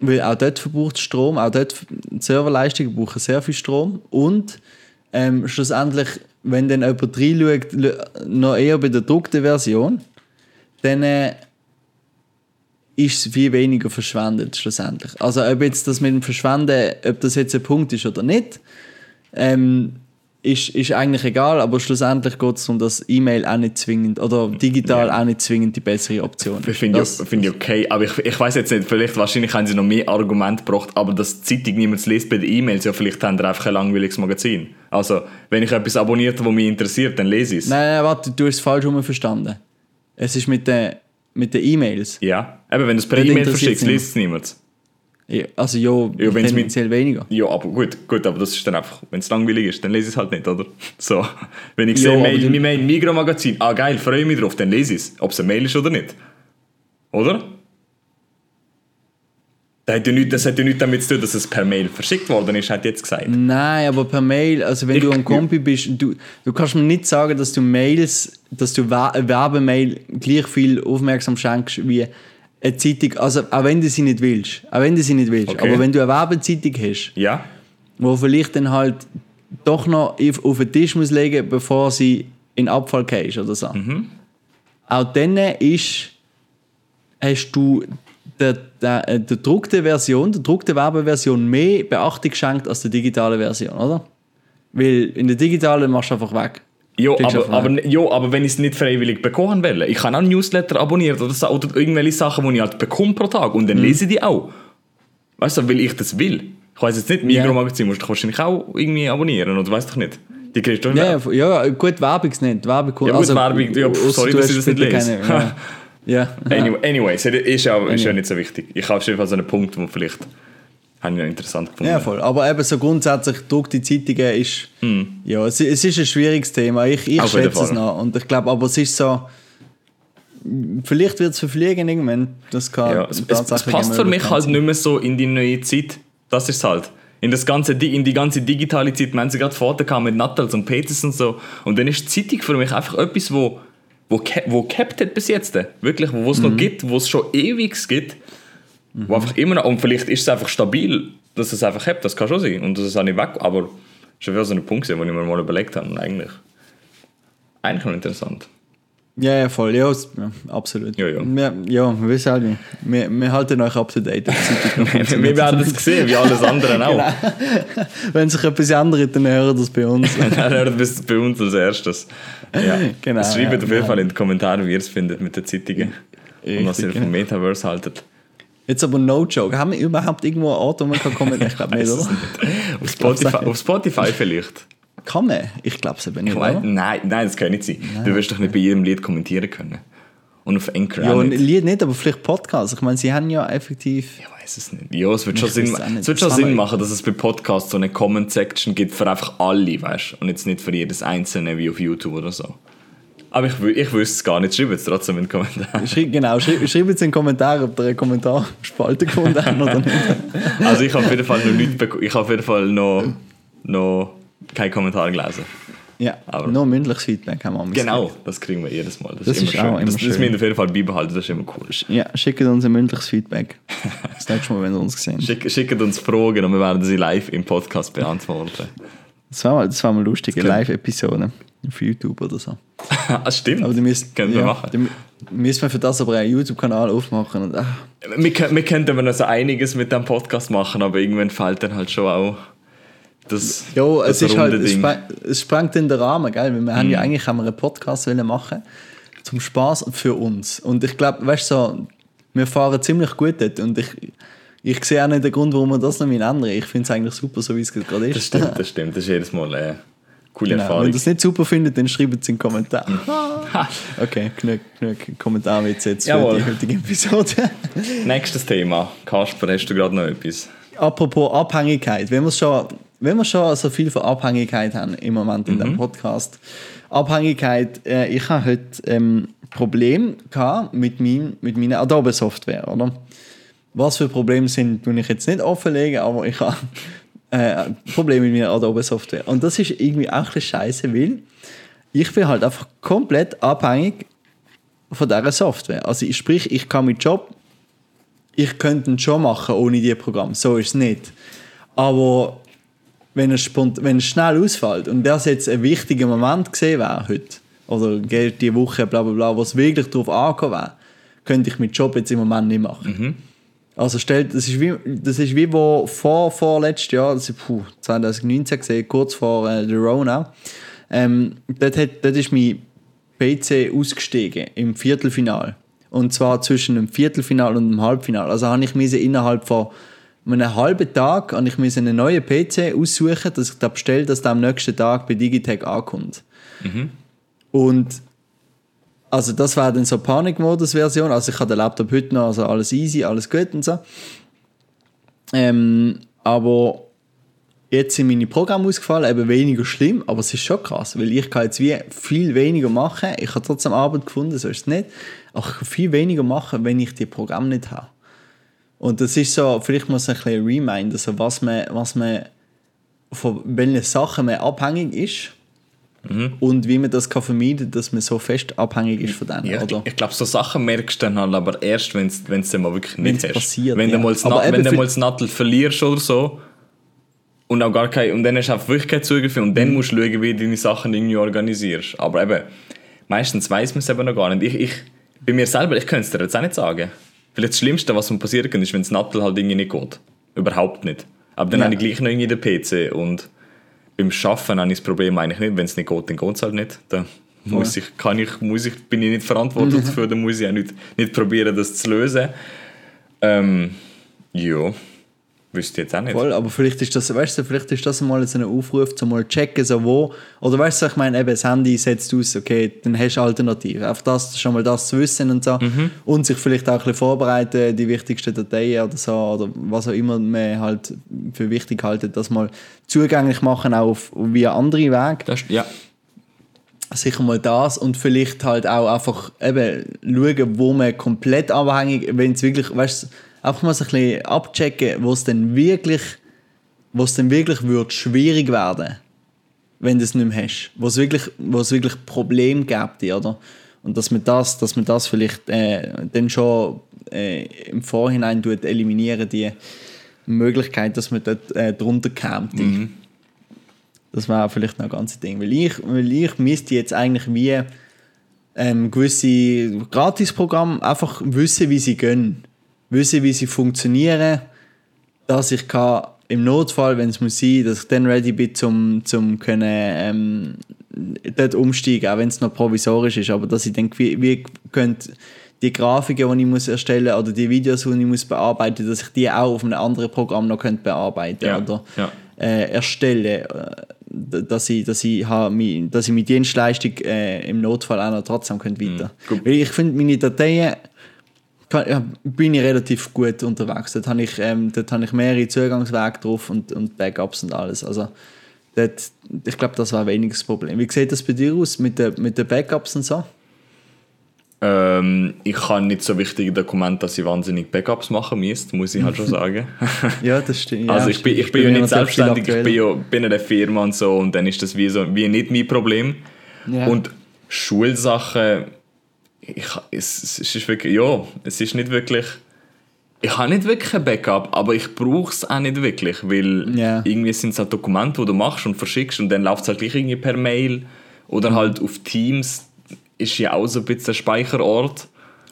C: Weil auch dort verbraucht Strom, auch dort die Serverleistungen brauchen sehr viel Strom. Und ähm, schlussendlich, wenn dann jemand reinschaut, noch eher bei der gedruckten Version, dann äh, ist es viel weniger verschwendet schlussendlich. Also ob jetzt das mit dem Verschwenden, ob das jetzt ein Punkt ist oder nicht, ähm, ist, ist eigentlich egal, aber schlussendlich geht es darum, dass E-Mail auch nicht zwingend oder digital auch nicht zwingend die bessere Option
B: finde
C: Das-
B: ich, find ich okay, aber ich, ich weiß jetzt nicht, vielleicht wahrscheinlich haben sie noch mehr Argumente gebracht, aber dass die Zeitung niemand liest bei den E-Mails, ja vielleicht haben die einfach ein langweiliges Magazin. Also, wenn ich etwas abonniert habe, was mich interessiert, dann lese ich es.
C: Nein, nein, warte, du hast es falsch herum verstanden. Es ist mit den mit den E-Mails.
B: Ja, eben, wenn du es per E-Mail verschickst, liest es niemand.
C: Ja, Also ja,
B: Ja, wenn's mit-
C: tendenziell weniger.
B: Ja, aber gut, gut, aber das ist dann einfach, wenn es langweilig ist, dann lese ich es halt nicht, oder? So, wenn ich
C: Ja,
B: sehe, Mail, mein Mail, Migros-Magazin, ah geil, freue mich drauf, dann lese ich es, ob es ein Mail ist oder nicht. Oder? Das hat ja nichts, das hat ja nichts damit zu tun, dass es per Mail verschickt worden ist, hat jetzt gesagt.
C: Nein, aber per Mail, also wenn
B: Ich-
C: du am Kompi bist, du, du kannst mir nicht sagen, dass du Mails, dass du Wer- eine Werbemail gleich viel aufmerksam schenkst wie eine Zeitung, also auch wenn du sie nicht willst, auch wenn du sie nicht willst,
B: Okay.
C: aber wenn du eine Werbezeitung hast,
B: Ja?
C: wo vielleicht dann halt doch noch auf, den Tisch muss legen, bevor sie in Abfall gehst oder so. Auch dann ist, hast du der, der, äh, der druckten Version, der druckten Werbeversion mehr Beachtung geschenkt als der digitalen Version, oder? Weil in der digitalen machst du einfach weg.
B: Jo, aber, aber, jo, aber wenn ich es nicht freiwillig bekommen will, ich kann auch Newsletter abonnieren oder, oder irgendwelche Sachen, die ich halt bekomme pro Tag und
C: Mhm.
B: dann lese ich die auch. Weißt du, weil ich das will. Ich weiß jetzt nicht, Migros-Magazin musst du wahrscheinlich auch irgendwie abonnieren, oder weißt du nicht? Die kriegst du
C: Ja, ja, ja gut, Werbung nicht. Werbung
B: Ja, gut, Werbung, ja,
C: ausser
B: sorry, dass ich das nicht lese.
C: keine- Ja. ja.
B: Anyway, anyways, ist ja, ist ja nicht so wichtig. Ich habe auf jeden Fall so einen Punkt, wo vielleicht habe ich noch interessant gefunden.
C: Ja, voll. Aber eben so grundsätzlich druckte Zeitungen ist, ja, es, es ist ein schwieriges Thema. Ich, ich.
B: Auf
C: schätze es noch. Und ich glaube, aber es ist so, vielleicht wird es verfliegen irgendwann. Das kann
B: Ja, es, es, es passt für mich halt
C: sein.
B: nicht mehr so in die neue Zeit. Das ist halt. In, das ganze, in die ganze digitale Zeit, haben sie gerade vorher gehabt mit Nattals und Peters und so. Und dann ist die Zeitung für mich einfach etwas, wo, wo, wo gehabt hat bis jetzt. Wirklich, wo es
C: Mhm.
B: noch gibt, wo es schon ewig gibt. Wo einfach immer noch, und vielleicht ist es einfach stabil, dass es einfach hat, das kann schon sein. Und dass es auch nicht weg, aber schon wieder so ein Punkt, den ich mir mal überlegt habe. Und eigentlich, eigentlich noch interessant.
C: Ja, ja, voll. Ja, es- absolut.
B: Ja, ja.
C: Wir, ja, wir wissen halt nicht. Wir, wir halten euch up to date.
B: Wir
C: funktioniert.
B: werden es sehen, wie alles andere auch.
C: Genau. Wenn sich etwas ändert, dann hören das bei uns.
B: Dann hört es bei uns als erstes. Ja.
C: Genau,
B: Schreibt
C: ja,
B: auf jeden. Fall in die Kommentare, wie ihr es findet mit den Zeitungen. und was ihr
C: Richtig,
B: vom Metaverse haltet.
C: Jetzt aber no joke. Haben wir überhaupt irgendwo einen Ort, wo man kann kommentieren? Ich glaube nicht, oder?
B: nicht. Auf, Spotify, auf Spotify vielleicht.
C: Kann man? Ich glaube es eben nicht, oder?
B: nein, nein, das kann nicht sein. Du wirst doch nicht bei jedem Lied kommentieren können. Und auf Anchor
C: Ja, ein. Lied nicht, aber vielleicht Podcast. Ich meine, sie haben ja effektiv...
B: Ich weiß es nicht. Ja, es wird schon, Sinn, es wird schon Sinn machen, dass es bei Podcasts so eine Comment-Section gibt für einfach alle, weißt du? Und jetzt nicht für jedes Einzelne wie auf YouTube oder so. Aber ich, ich wüsste es gar nicht. Schreibt es trotzdem in die Kommentare.
C: Schreib, genau, schreib, schreibt jetzt in den Kommentaren, ob ihr eine Kommentarspalte gefunden habt oder nicht.
B: Also ich habe auf jeden Fall noch nicht beko- ich habe auf jeden Fall noch, noch keinen Kommentar gelesen.
C: Ja,
B: Aber-
C: nur mündliches Feedback haben wir am
B: Genau, das kriegen wir jedes Mal. Das,
C: Das
B: ist immer
C: ist
B: schön.
C: immer
B: das, das
C: schön.
B: müssen wir auf jeden Fall beibehalten, das ist immer cool.
C: Ja, schickt uns ein mündliches Feedback. Das nächste Mal, wenn ihr uns gesehen
B: Schick, schickt uns Fragen und wir werden sie live im Podcast beantworten.
C: Das war mal, das war mal lustig, eine
B: können-
C: Live-Episode auf YouTube oder so.
B: ah, stimmt.
C: Aber du müsst,
B: Können wir
C: ja,
B: machen.
C: dann müssen wir für das aber einen YouTube-Kanal aufmachen. Und, ah,
B: Wir, wir könnten aber noch so einiges mit dem Podcast machen, aber irgendwann fällt dann halt schon auch das,
C: Jo, es
B: das
C: ist halt, es,
B: Ding.
C: es sprengt in den Rahmen, gell? Weil wir haben
B: Mhm.
C: ja eigentlich haben wir einen Podcast wollen machen zum Spaß und für uns. Und ich glaube, weißt du, so, wir fahren ziemlich gut dort und ich, ich sehe auch nicht den Grund, warum wir das noch ändern. Ich finde es eigentlich super, so wie es gerade ist.
B: Das stimmt, das stimmt. Das ist jedes Mal eine coole
C: Genau.
B: Erfahrung.
C: Wenn ihr es nicht super findet, dann schreibt es in den Kommentaren. Okay, genug, genug Kommentarwitze jetzt
B: Jawohl.
C: für die heutige Episode.
B: Nächstes Thema. Kasper, hast du gerade noch etwas?
C: Apropos Abhängigkeit, wenn wir schon, wenn wir schon so viel von Abhängigkeit haben im Moment in
B: Mhm.
C: dem Podcast. Abhängigkeit, äh, ich habe heute ähm, Problem gehabt mit, mein, mit meiner Adobe-Software, oder? Was für Probleme sind, tue ich jetzt nicht offenlegen, aber ich habe äh, Probleme mit meiner Adobe-Software. Und das ist irgendwie auch ein scheiße, weil ich bin halt einfach komplett abhängig von dieser Software. Also ich, sprich, ich kann mit Job ich könnte ihn schon machen ohne dieses Programm. So ist es nicht. Aber wenn es, wenn es schnell ausfällt und das jetzt ein wichtiger Moment gesehen wäre heute, oder die Woche, bla bla bla, was wirklich darauf angekommen wäre, könnte ich mit Job jetzt im Moment nicht machen. Also stellt, das ist wie, das ist wie wo vor, vor letztes Jahr, das ist, puh, 2019 gesehen, kurz vor äh, der Rona, ähm, dort, hat, dort ist mein PC ausgestiegen im Viertelfinal. Und zwar zwischen dem Viertelfinal und dem Halbfinal. Also habe ich mir innerhalb von einem halben Tag habe ich einen neuen PC aussuchen, dass ich da bestelle, dass der am nächsten Tag bei Digitech ankommt. Und also das war dann so Panikmodus-Version. Also ich habe den Laptop heute noch, also alles easy, alles gut und so. Ähm, aber jetzt sind meine Programme ausgefallen, eben weniger schlimm, aber es ist schon krass, weil ich kann jetzt wie viel weniger machen. Ich habe trotzdem Arbeit gefunden, so ist es nicht. Aber ich kann viel weniger machen, wenn ich die Programme nicht habe. Und das ist so, vielleicht muss ein bisschen Reminder, so was man, was man von welchen Sachen man abhängig ist und wie man das kann vermeiden, dass man so fest abhängig ist von denen,
B: Ja,
C: oder?
B: ich, ich glaube, so Sachen merkst du dann halt aber erst, wenn es dann mal wirklich
C: Wenn's
B: nicht hast.
C: passiert,
B: wenn
C: ja.
B: du mal das, Na- wenn du mal das Nattel verlierst oder so und auch gar kein, und dann hast du einfach wirklich keinen Zugriff und
C: Mhm.
B: dann musst du schauen, wie du deine Sachen irgendwie organisierst. Aber eben, meistens weiß man es eben noch gar nicht. Ich, ich, bei mir selber, ich könnte es dir jetzt auch nicht sagen. Vielleicht das Schlimmste, was mir passieren kann, ist, wenn das Nattel halt irgendwie nicht geht. Überhaupt nicht. Aber dann
C: Ja.
B: habe ich gleich noch irgendwie den PC und beim Schaffen habe ich das Problem eigentlich nicht. Wenn es nicht geht, dann geht es halt nicht. Dann muss ich, kann ich, muss ich, bin ich nicht verantwortlich dafür, dann muss ich auch nicht, nicht probieren, das zu lösen. Ähm, ja, wüsste ich jetzt auch nicht.
C: Voll, aber vielleicht ist das, weißt du, vielleicht ist das mal so ein Aufruf, zum mal checken, so wo, oder weißt du, ich meine, eben, das Handy setzt aus, okay, dann hast du Alternative. Auf das, schon mal das zu wissen und so. Und sich vielleicht auch ein bisschen vorbereiten, die wichtigsten Dateien oder so, oder was auch immer man halt für wichtig haltet, das mal zugänglich machen, auch auf, via andere Wege.
B: Das, ja,
C: sicher mal das und vielleicht halt auch einfach eben schauen, wo man komplett abhängig, wenn es wirklich, weißt du, einfach mal so ein bisschen abchecken, wo es dann wirklich, wo es dann wirklich wird schwierig werden, wenn du es nicht mehr hast, wo es wirklich, wo es wirklich Probleme gibt, oder? Und dass man das, dass man das vielleicht äh, dann schon äh, im Vorhinein tut, eliminieren die Möglichkeit, dass man dort äh, drunter kommt. Das wäre vielleicht noch ein ganzes Ding. Weil ich, weil ich müsste jetzt eigentlich wie ähm, gewisse Gratisprogramme einfach wissen, wie sie gehen. Wissen, wie sie funktionieren. Dass ich kann, im Notfall, wenn es muss sein, dass ich dann ready bin, zum, zum können, ähm, dort umsteigen, auch wenn es noch provisorisch ist. Aber dass ich denke, wie, wie könnt die Grafiken, die ich muss erstellen oder die Videos, die ich muss bearbeiten, dass ich die auch auf einem anderen Programm noch könnte bearbeiten
B: Ja,
C: oder
B: ja.
C: äh, erstellen, äh, dass ich, dass ich, ha, mi, dass ich meine Dienstleistung äh, im Notfall auch noch trotzdem könnte weiter.
B: gut.
C: Weil ich finde, meine Dateien kann, bin ich relativ gut unterwegs. Dort habe ich, ähm, dort habe ich mehrere Zugangswege drauf und, und Backups und alles. Also, dort, ich glaube, das war weniger das Problem. Wie sieht das bei dir aus mit den mit den Backups und so?
B: ähm, ich habe nicht so wichtige Dokumente, dass ich wahnsinnig Backups machen müsste, muss ich halt schon sagen.
C: Ja, das stimmt.
B: Also ich bin, ich bin ja nicht selbstständig, ich bin ja bin in der Firma und so und dann ist das wie, so, wie nicht mein Problem.
C: Ja.
B: Und Schulsachen, ich, es, es ist wirklich, ja, es ist nicht wirklich Ich habe nicht wirklich ein Backup, aber ich brauche es auch nicht wirklich, weil
C: Ja.
B: irgendwie sind es halt Dokumente, die du machst und verschickst und dann läuft es halt gleich irgendwie per Mail oder halt auf Teams ist ja auch so ein bisschen ein Speicherort.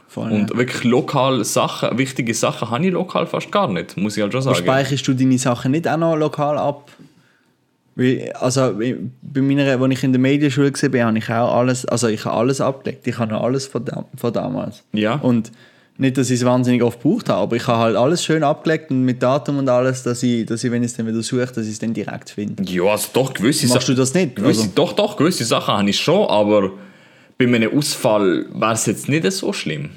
C: Voll,
B: Und
C: ja.
B: wirklich lokal Sachen, wichtige Sachen habe ich lokal fast gar nicht, muss ich halt schon sagen.
C: speicherst du deine Sachen nicht auch noch lokal ab? Also bei meiner, als ich in der Medienschule war, habe ich auch alles, also ich habe alles abgelegt. Ich habe noch alles von, dam von damals.
B: Ja.
C: Und nicht, dass ich es wahnsinnig oft gebraucht habe, aber ich habe halt alles schön abgelegt und mit Datum und alles, dass ich, dass ich wenn ich es dann wieder suche, dass ich es dann direkt finde.
B: Ja, also doch, gewisse
C: Machst du das nicht?
B: Gewisse,
C: Also-
B: Doch, doch, gewisse Sachen habe ich schon, aber bei einem Ausfall wäre es jetzt nicht so schlimm.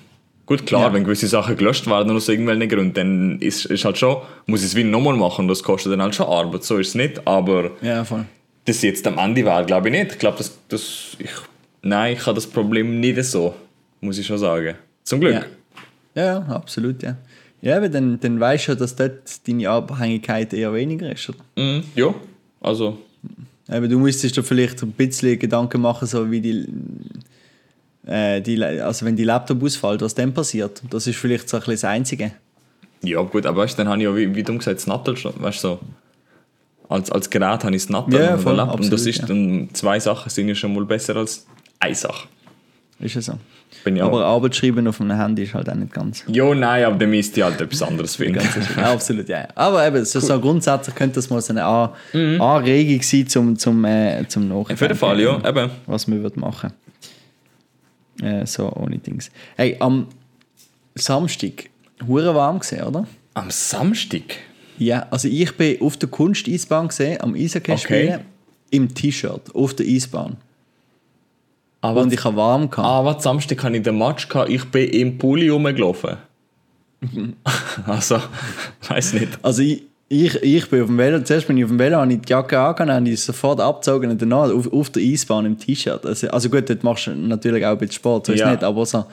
B: Gut, klar,
C: Ja.
B: wenn gewisse Sachen gelöscht werden aus irgendwelchen Gründen, dann ist, ist halt schon, muss ich es wie nochmal machen das kostet dann halt schon Arbeit, so ist es nicht, aber
C: Ja, voll.
B: das jetzt am Ende wäre, glaube ich nicht. Ich glaube, das, das, ich, nein, ich habe das Problem nicht so, muss ich schon sagen. Zum Glück.
C: Ja. Ja, ja, absolut, ja. Ja, aber dann, dann weißt du ja, dass dort deine Abhängigkeit eher weniger ist. Oder?
B: Mhm, ja, also,
C: Aber du müsstest dir vielleicht ein bisschen Gedanken machen, so wie die, äh, die also wenn die Laptop ausfällt, was dann passiert. Das ist vielleicht so ein bisschen das Einzige.
B: ja gut, aber weißt du, dann habe ich ja, wie, wie du gesagt, das Nattel schon, weißt du, so, als, als Gerät habe ich das Nattel
C: Ja,
B: und
C: voll,
B: Laptop und das
C: absolut,
B: ist
C: ja.
B: dann, zwei Sachen sind ja schon mal besser als eine Sache.
C: Ist ja so.
B: Bin
C: Aber. Arbeit schreiben auf einem Handy ist halt auch nicht ganz.
B: Ja, nein, aber dann müsste ich halt etwas anderes finden.
C: ja, absolut, ja. Aber eben, so, so grundsätzlich könnte das mal so eine An Anregung sein zum, zum, äh, zum Nachdenken.
B: Mhm. Auf jeden Fall, ja, eben.
C: Was wir würden machen. Äh, so ohne Dings. Hey, am Samstag, hure warm gesehen, oder?
B: Am Samstag?
C: Ja, also ich bin auf der Kunsteisbahn gesehen, am Eishockey
B: Okay.
C: spielen, im T-Shirt, auf der Eisbahn.
B: Aber
C: Und ich habe warm gehabt.
B: Ah, was Samstag hatte ich den Match, gehabt. ich bin im Pulli rumgelaufen. also, weiß nicht.
C: Also ich, ich, ich bin auf dem Velo, zuerst bin ich auf dem Velo, habe ich die Jacke angehabt, habe ich sofort abgezogen und danach auf, auf der Eisbahn im T-Shirt. Also, also gut, dort machst du natürlich auch ein bisschen Sport, so ist
B: Ja.
C: nicht, aber so...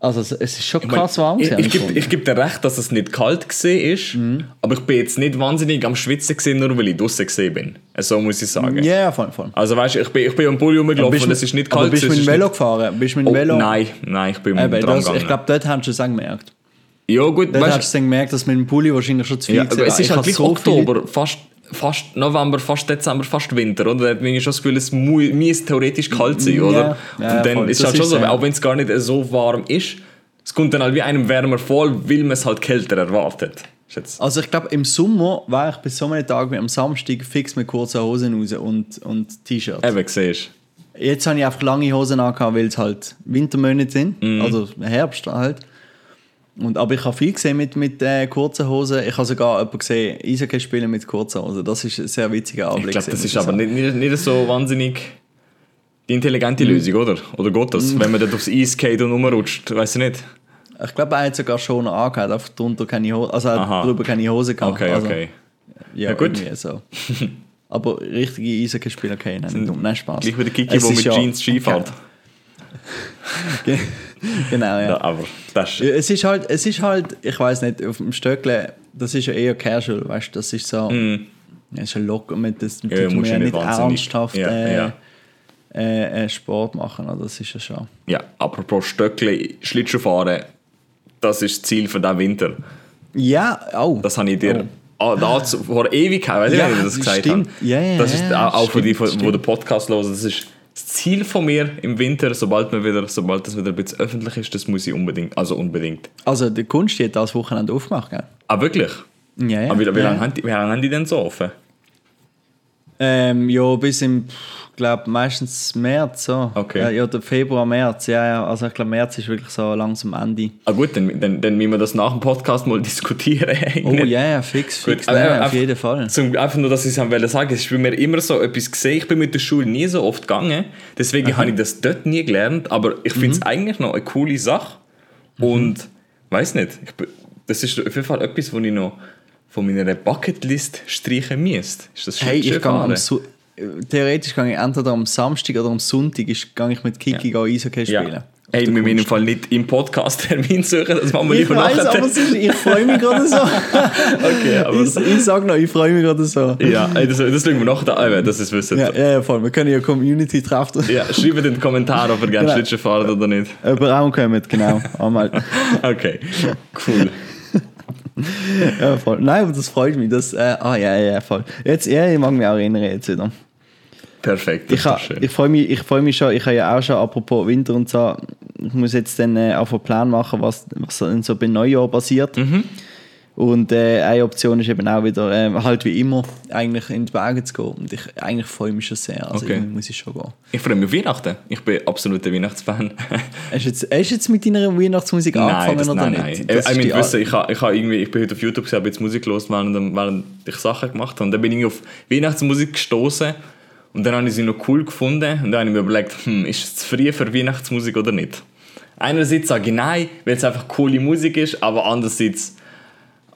C: Also es ist schon
B: Ich mein,
C: krass warm
B: Ich, ich, ich gebe dir recht, dass es nicht kalt gesehen ist,
C: Mhm.
B: aber ich bin jetzt nicht wahnsinnig am Schwitzen nur weil ich draußen gesehen bin. So muss ich sagen.
C: Ja, ja, voll, voll.
B: Also weißt du, ich bin, ich bin am Pulli rumgelaufen und
C: du-
B: es ist nicht
C: aber
B: kalt.
C: bist du mit dem Velo
B: nicht-
C: gefahren? Bist mit dem
B: Oh,
C: Velo?
B: nein, nein, ich bin mit dem Tram
C: das, ich glaube, dort hast du es gemerkt.
B: Ja gut,
C: Dort
B: weißt
C: hast du dann gemerkt, dass mit dem Pulli wahrscheinlich schon zu viel
B: Ja, aber es ist halt gleich
C: so
B: Oktober, fast, fast November, fast Dezember, fast Winter, oder? Da hat man schon das Gefühl, es mu- müsste theoretisch kalt sein,
C: Ja,
B: oder?
C: ja,
B: Und dann
C: voll.
B: ist es halt schon so,
C: ja.
B: auch wenn es gar nicht so warm ist, es kommt dann halt wie einem wärmer vor, weil man es halt kälter erwartet.
C: Also ich glaube, im Sommer war ich bis so einem Tag wie am Samstag fix mit kurzen Hosen raus und, und T-Shirt.
B: Eben, siehst
C: Jetzt habe ich einfach lange Hosen angehabt, weil es halt Wintermonate sind,
B: Mhm.
C: also Herbst halt. Und, aber ich habe viel gesehen mit, mit äh, kurzen Hosen. Ich habe sogar jemanden gesehen, Eishockey spielen mit kurzen Hosen. Das ist ein sehr witziger Anblick.
B: Ich glaube, das ist aber nicht, nicht, nicht so wahnsinnig die intelligente
C: Mhm.
B: Lösung, oder? Oder geht das? Wenn man dort aufs Eis geht und rumrutscht, weiß ich nicht.
C: Ich glaube, er hat sogar schon noch angehabt, einfach drunter keine Hose, also
B: Aha.
C: drüber keine Hose gehabt.
B: Okay,
C: also,
B: okay.
C: Ja,
B: Ja, gut.
C: so. aber richtige Eishockey-Spieler kennen nicht. Nein, Spaß.
B: Gleich wie der Kiki, der mit
C: ja-
B: Jeans Ski fährt.
C: Ge- genau, ja.
B: Ja, aber das ist...
C: Ja, Es ist halt, es ist halt, ich weiß nicht, auf dem Stöckle, das ist ja eher casual, weißt du, das ist so, ja, ist ja locker, mit das
B: Mm. Ja, musst ja
C: ja
B: nicht
C: ernsthaft
B: Ja,
C: äh,
B: ja.
C: Äh, äh, Sport machen, das ist ja schon.
B: Ja, apropos Stöckli, Schlittschuh fahren, das ist das Ziel für diesen Winter.
C: Ja, oh.
B: Das habe ich dir ah, dazu, vor Ewigkeit, weiß ich
C: Ja,
B: nicht, wie ich das gesagt
C: stimmt.
B: habe.
C: Ja, ja,
B: das ist
C: ja,
B: auch, auch für die,
C: stimmt,
B: den Podcast hören, das ist das Ziel von mir im Winter, sobald man wieder, sobald das wieder ein bisschen öffentlich ist, das muss ich unbedingt, also unbedingt.
C: Also, die Kunst hat das Wochenende aufgemacht, gell?
B: Ah, wirklich?
C: Ja, ja.
B: Aber wie, wie,
C: ja.
B: lange haben die, wie lange haben die denn so offen?
C: Ähm, ja, bis im, glaube meistens März, so.
B: Okay.
C: Ja, ja, der Februar, März, ja, ja. Also, ich glaube, März ist wirklich so langsam Ende.
B: Ah gut, dann, dann, dann müssen wir das nach dem Podcast mal diskutieren.
C: Oh, ja, ja, fix, fix.
B: Gut,
C: Nein, auf jeden Fall.
B: Zum, einfach nur, dass ich es wollte sagen, es ist bei mir immer so etwas gesehen. Ich bin mit der Schule nie so oft gegangen, deswegen habe ich das dort nie gelernt, aber ich finde
C: Mhm.
B: es eigentlich noch eine coole Sache und weiß nicht, ich, das ist auf jeden Fall etwas, wo ich noch von meiner Bucketlist streichen müsste. Ist das
C: Hey, ich gehe Su Theoretisch gehe ich entweder am Samstag oder am Sonntag ist, gehe ich mit Kiki ja. Eishockey spielen.
B: ja. Hey, wir müssen im Fall nicht im Podcast Termin suchen, das machen wir
C: Ich
B: lieber
C: weiß,
B: nachher.
C: aber es ist, ich freue mich gerade so.
B: okay, aber
C: ich, ich sag noch, ich freue mich gerade so.
B: ja, ey, das, das schauen wir nachher an, wenn das ist wissen.
C: Ja, ja, ja, voll. Wir können ja Community treffen.
B: Ja, schreibt in den Kommentaren, ob ihr gerne
C: Genau.
B: Schlittschuh fahren oder nicht.
C: Über Raum kommen, genau. Einmal.
B: Okay, cool.
C: ja, voll. Nein, aber das freut mich. Das, äh, ah, ja, ja, voll. Jetzt, ja, ich mag mich auch erinnern jetzt wieder.
B: Perfekt, das
C: Ich, ha, ich freue mich, ich freu mich schon, ich habe ja auch schon, apropos Winter und so, ich muss jetzt dann äh, auf einen Plan machen, was, was dann so bei Neujahr passiert.
B: Mhm.
C: Und äh, eine Option ist eben auch wieder, äh, halt wie immer, eigentlich in die Berge zu gehen. Und ich eigentlich freue mich schon sehr, also
B: Okay.
C: muss ich schon gehen.
B: Ich freue mich auf Weihnachten. Ich bin absoluter Weihnachtsfan.
C: Hast du jetzt, hast du jetzt mit deiner Weihnachtsmusik
B: nein,
C: angefangen
B: das,
C: oder
B: nein,
C: nicht?
B: nein.
C: Das
B: ich
C: ist
B: ich meine, wissen, ich, ich, habe irgendwie, ich bin heute auf YouTube gesehen, habe jetzt Musik los, während, während ich Sachen gemacht habe. Und dann bin ich auf Weihnachtsmusik gestoßen und dann habe ich sie noch cool gefunden und dann habe ich mir überlegt, hm, ist es zu früh für Weihnachtsmusik oder nicht? Einerseits sage ich nein, weil es einfach coole Musik ist, aber andererseits,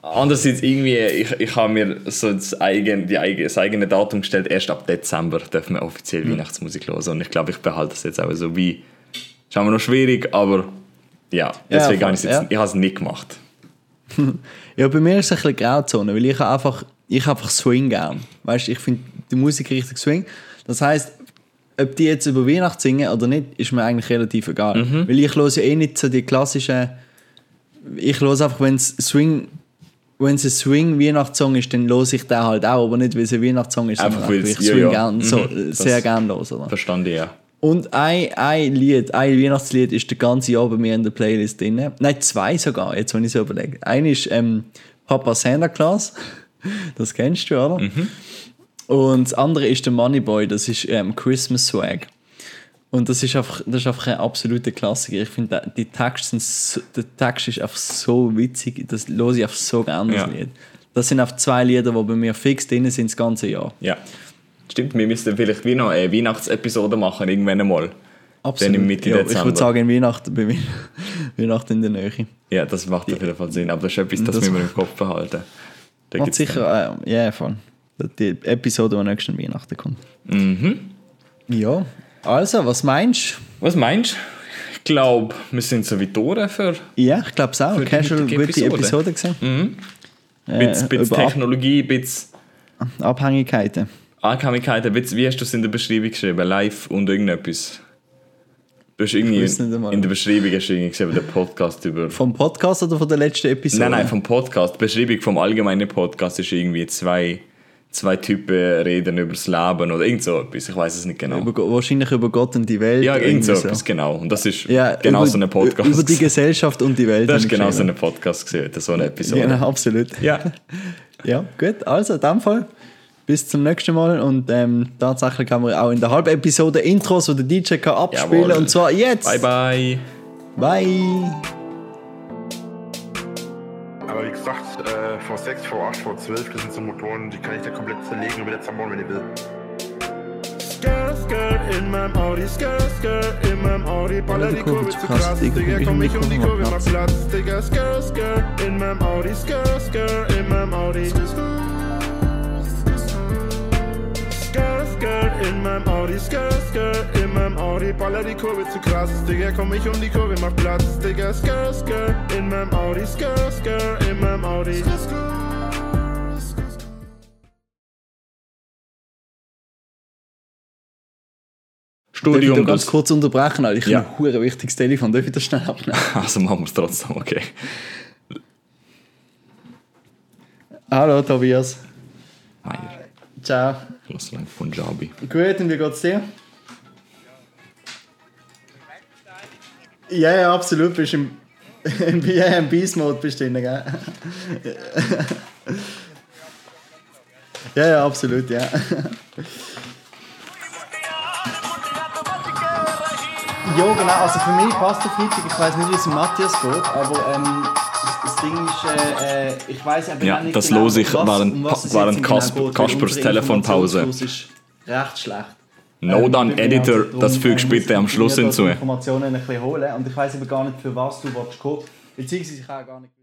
B: andererseits irgendwie, ich, ich habe mir so das eigene, die eigene, das eigene Datum gestellt, erst ab Dezember dürfen wir offiziell Weihnachtsmusik hören und ich glaube, ich behalte das jetzt auch so wie, ist aber noch schwierig, aber ja, deswegen
C: voll,
B: habe ich es jetzt,
C: ja.
B: ich habe es nicht gemacht.
C: Ja, bei mir ist es ein bisschen Grauzone, weil ich einfach, ich einfach Swing gern. Weißt ich finde die Musik richtig Swing. Das heißt, ob die jetzt über Weihnachten singen oder nicht, ist mir eigentlich relativ egal.
B: Mhm.
C: Weil ich höre ja eh nicht so die klassischen. Ich höre einfach, wenn es Swing. Wenn es ein Swing-Weihnachtssong ist, dann höre ich den halt auch, aber nicht, weil es ein Weihnachtssong ist,
B: Einfach,
C: sondern
B: weil
C: ich
B: ja,
C: Swing
B: ja.
C: gern, so,
B: Mhm.
C: sehr
B: Das-
C: gern höre. Oder?
B: Verstand ich, ja.
C: Und ein, ein Lied, ein Weihnachtslied ist das ganze Jahr bei mir in der Playlist drin. Nein, zwei sogar, jetzt wenn ich so überlege. Eine ist ähm, Papa Santa Claus. Das kennst du, oder? Und das andere ist der Moneyboy, das ist ähm, Christmas Swag. Und das ist einfach, das ist einfach ein absoluter Klassiker. Ich finde, der- die Texte sind so, der Text ist einfach so witzig, das höre ich einfach so gerne, das
B: Ja.
C: Lied. Das sind einfach zwei Lieder, die bei mir fix drin sind das ganze Jahr.
B: Ja. Stimmt, wir müssten vielleicht wie noch eine Weihnachtsepisode machen, irgendwann einmal. Dann im Mitte
C: ja, Ich
B: Dezember.
C: würde sagen, in Weihnachten, bei Wei- Weihnachten in der Nähe.
B: Ja, das macht auf jeden Fall Sinn. Aber das ist etwas, das,
C: Das
B: müssen wir im Kopf behalten. Da
C: Macht sicher, äh, ja, voll. Die Episode, die nächsten Weihnachten kommt.
B: Mhm.
C: Ja, also, was meinst du?
B: Was meinst du? Ich glaube, wir sind so weit durch für
C: Ja, ich glaube es auch.
B: Für die
C: Casual,
B: heutige
C: gute
B: Episode.
C: Episode gesehen.
B: ein
C: Äh,
B: bisschen,
C: Ab
B: Technologie, ein bisschen
C: Abhängigkeiten.
B: Abhängigkeiten. Wie wie hast du es in der Beschreibung geschrieben? Live und irgendetwas? Du hast irgendwie in der Beschreibung hast du irgendwie gesehen, der Podcast über...
C: Vom Podcast oder von der letzten Episode?
B: Nein, nein, vom Podcast. Die Beschreibung vom allgemeinen Podcast ist irgendwie zwei, zwei Typen reden über das Leben oder irgend so etwas. Ich weiß es nicht genau.
C: Über, wahrscheinlich über Gott und die Welt.
B: ja, irgend so etwas, genau. Und das ist
C: Ja,
B: genau
C: über,
B: so ein Podcast.
C: Über die Gesellschaft und die Welt.
B: das ist genau so ein Podcast gesehen, so eine Episode.
C: Ja, absolut.
B: Ja.
C: Ja, gut. Also, in dem Fall. Bis zum nächsten Mal. Und ähm, tatsächlich haben wir auch in der Halbepisode Intros, die der DJ kann abspielen
B: Jawohl.
C: Und zwar jetzt.
B: Bye bye.
C: Bye.
A: Aber wie gesagt, äh, V6, V8, V12, das sind so Motoren, die kann ich da komplett zerlegen und wieder zerbauen, wenn ihr will. Skirt, Skirt in meinem Audi, Skirt, Skirt in meinem Audi, baller die Kurve zu krass, Digga, komm ich um die Kurve, mach Platz, Digga, Skirt, Skirt in meinem Audi, Skirt, Skirt in meinem Audi. Skirt, Skirt in meinem Audi, Skirt, Skirt in meinem Audi, baller die Kurve zu krass, Digga, komm ich um die Kurve, mach Platz, Digga, Skirt, Skirt in meinem Audi, Skirt, Skirt in meinem Audi.
C: Darf ich
B: Studium.
C: da ganz kurz unterbrechen? Alter? Ich
B: Ja.
C: habe ein wichtiges Telefon. Darf ich das schnell abnehmen?
B: also machen wir es trotzdem, okay.
C: Hallo, Tobias.
B: Meier.
C: Ciao.
B: Ich lasse lang Punjabi.
C: Gut, und wie geht's dir? Ja, ja, absolut. Bist im, im, ja, im Beast-Mode bist du drin, gell? Ja, ja, absolut, ja. Ja, genau. Also für mich passt der Freitag. Ich weiß nicht, wie es Matthias geht, aber ähm, das, Ding ist, äh, äh, ich weiß eben
B: Ja,
C: auch nicht
B: das
C: genau,
B: los ich
C: was-
B: während-
C: um was
B: während
C: jetzt
B: Kasp-
C: geht,
B: Kaspers Telefonpause.
C: Ist recht schlecht.
B: No
C: Ähm, ich bin
B: Editor,
C: also
B: das fügst
C: äh,
B: bitte am
C: ich
B: Schluss hinzu.
C: die Informationen ein bisschen holen und ich weiß aber gar nicht, für was du willst kommen. Beziehungsweise ich habe gar nicht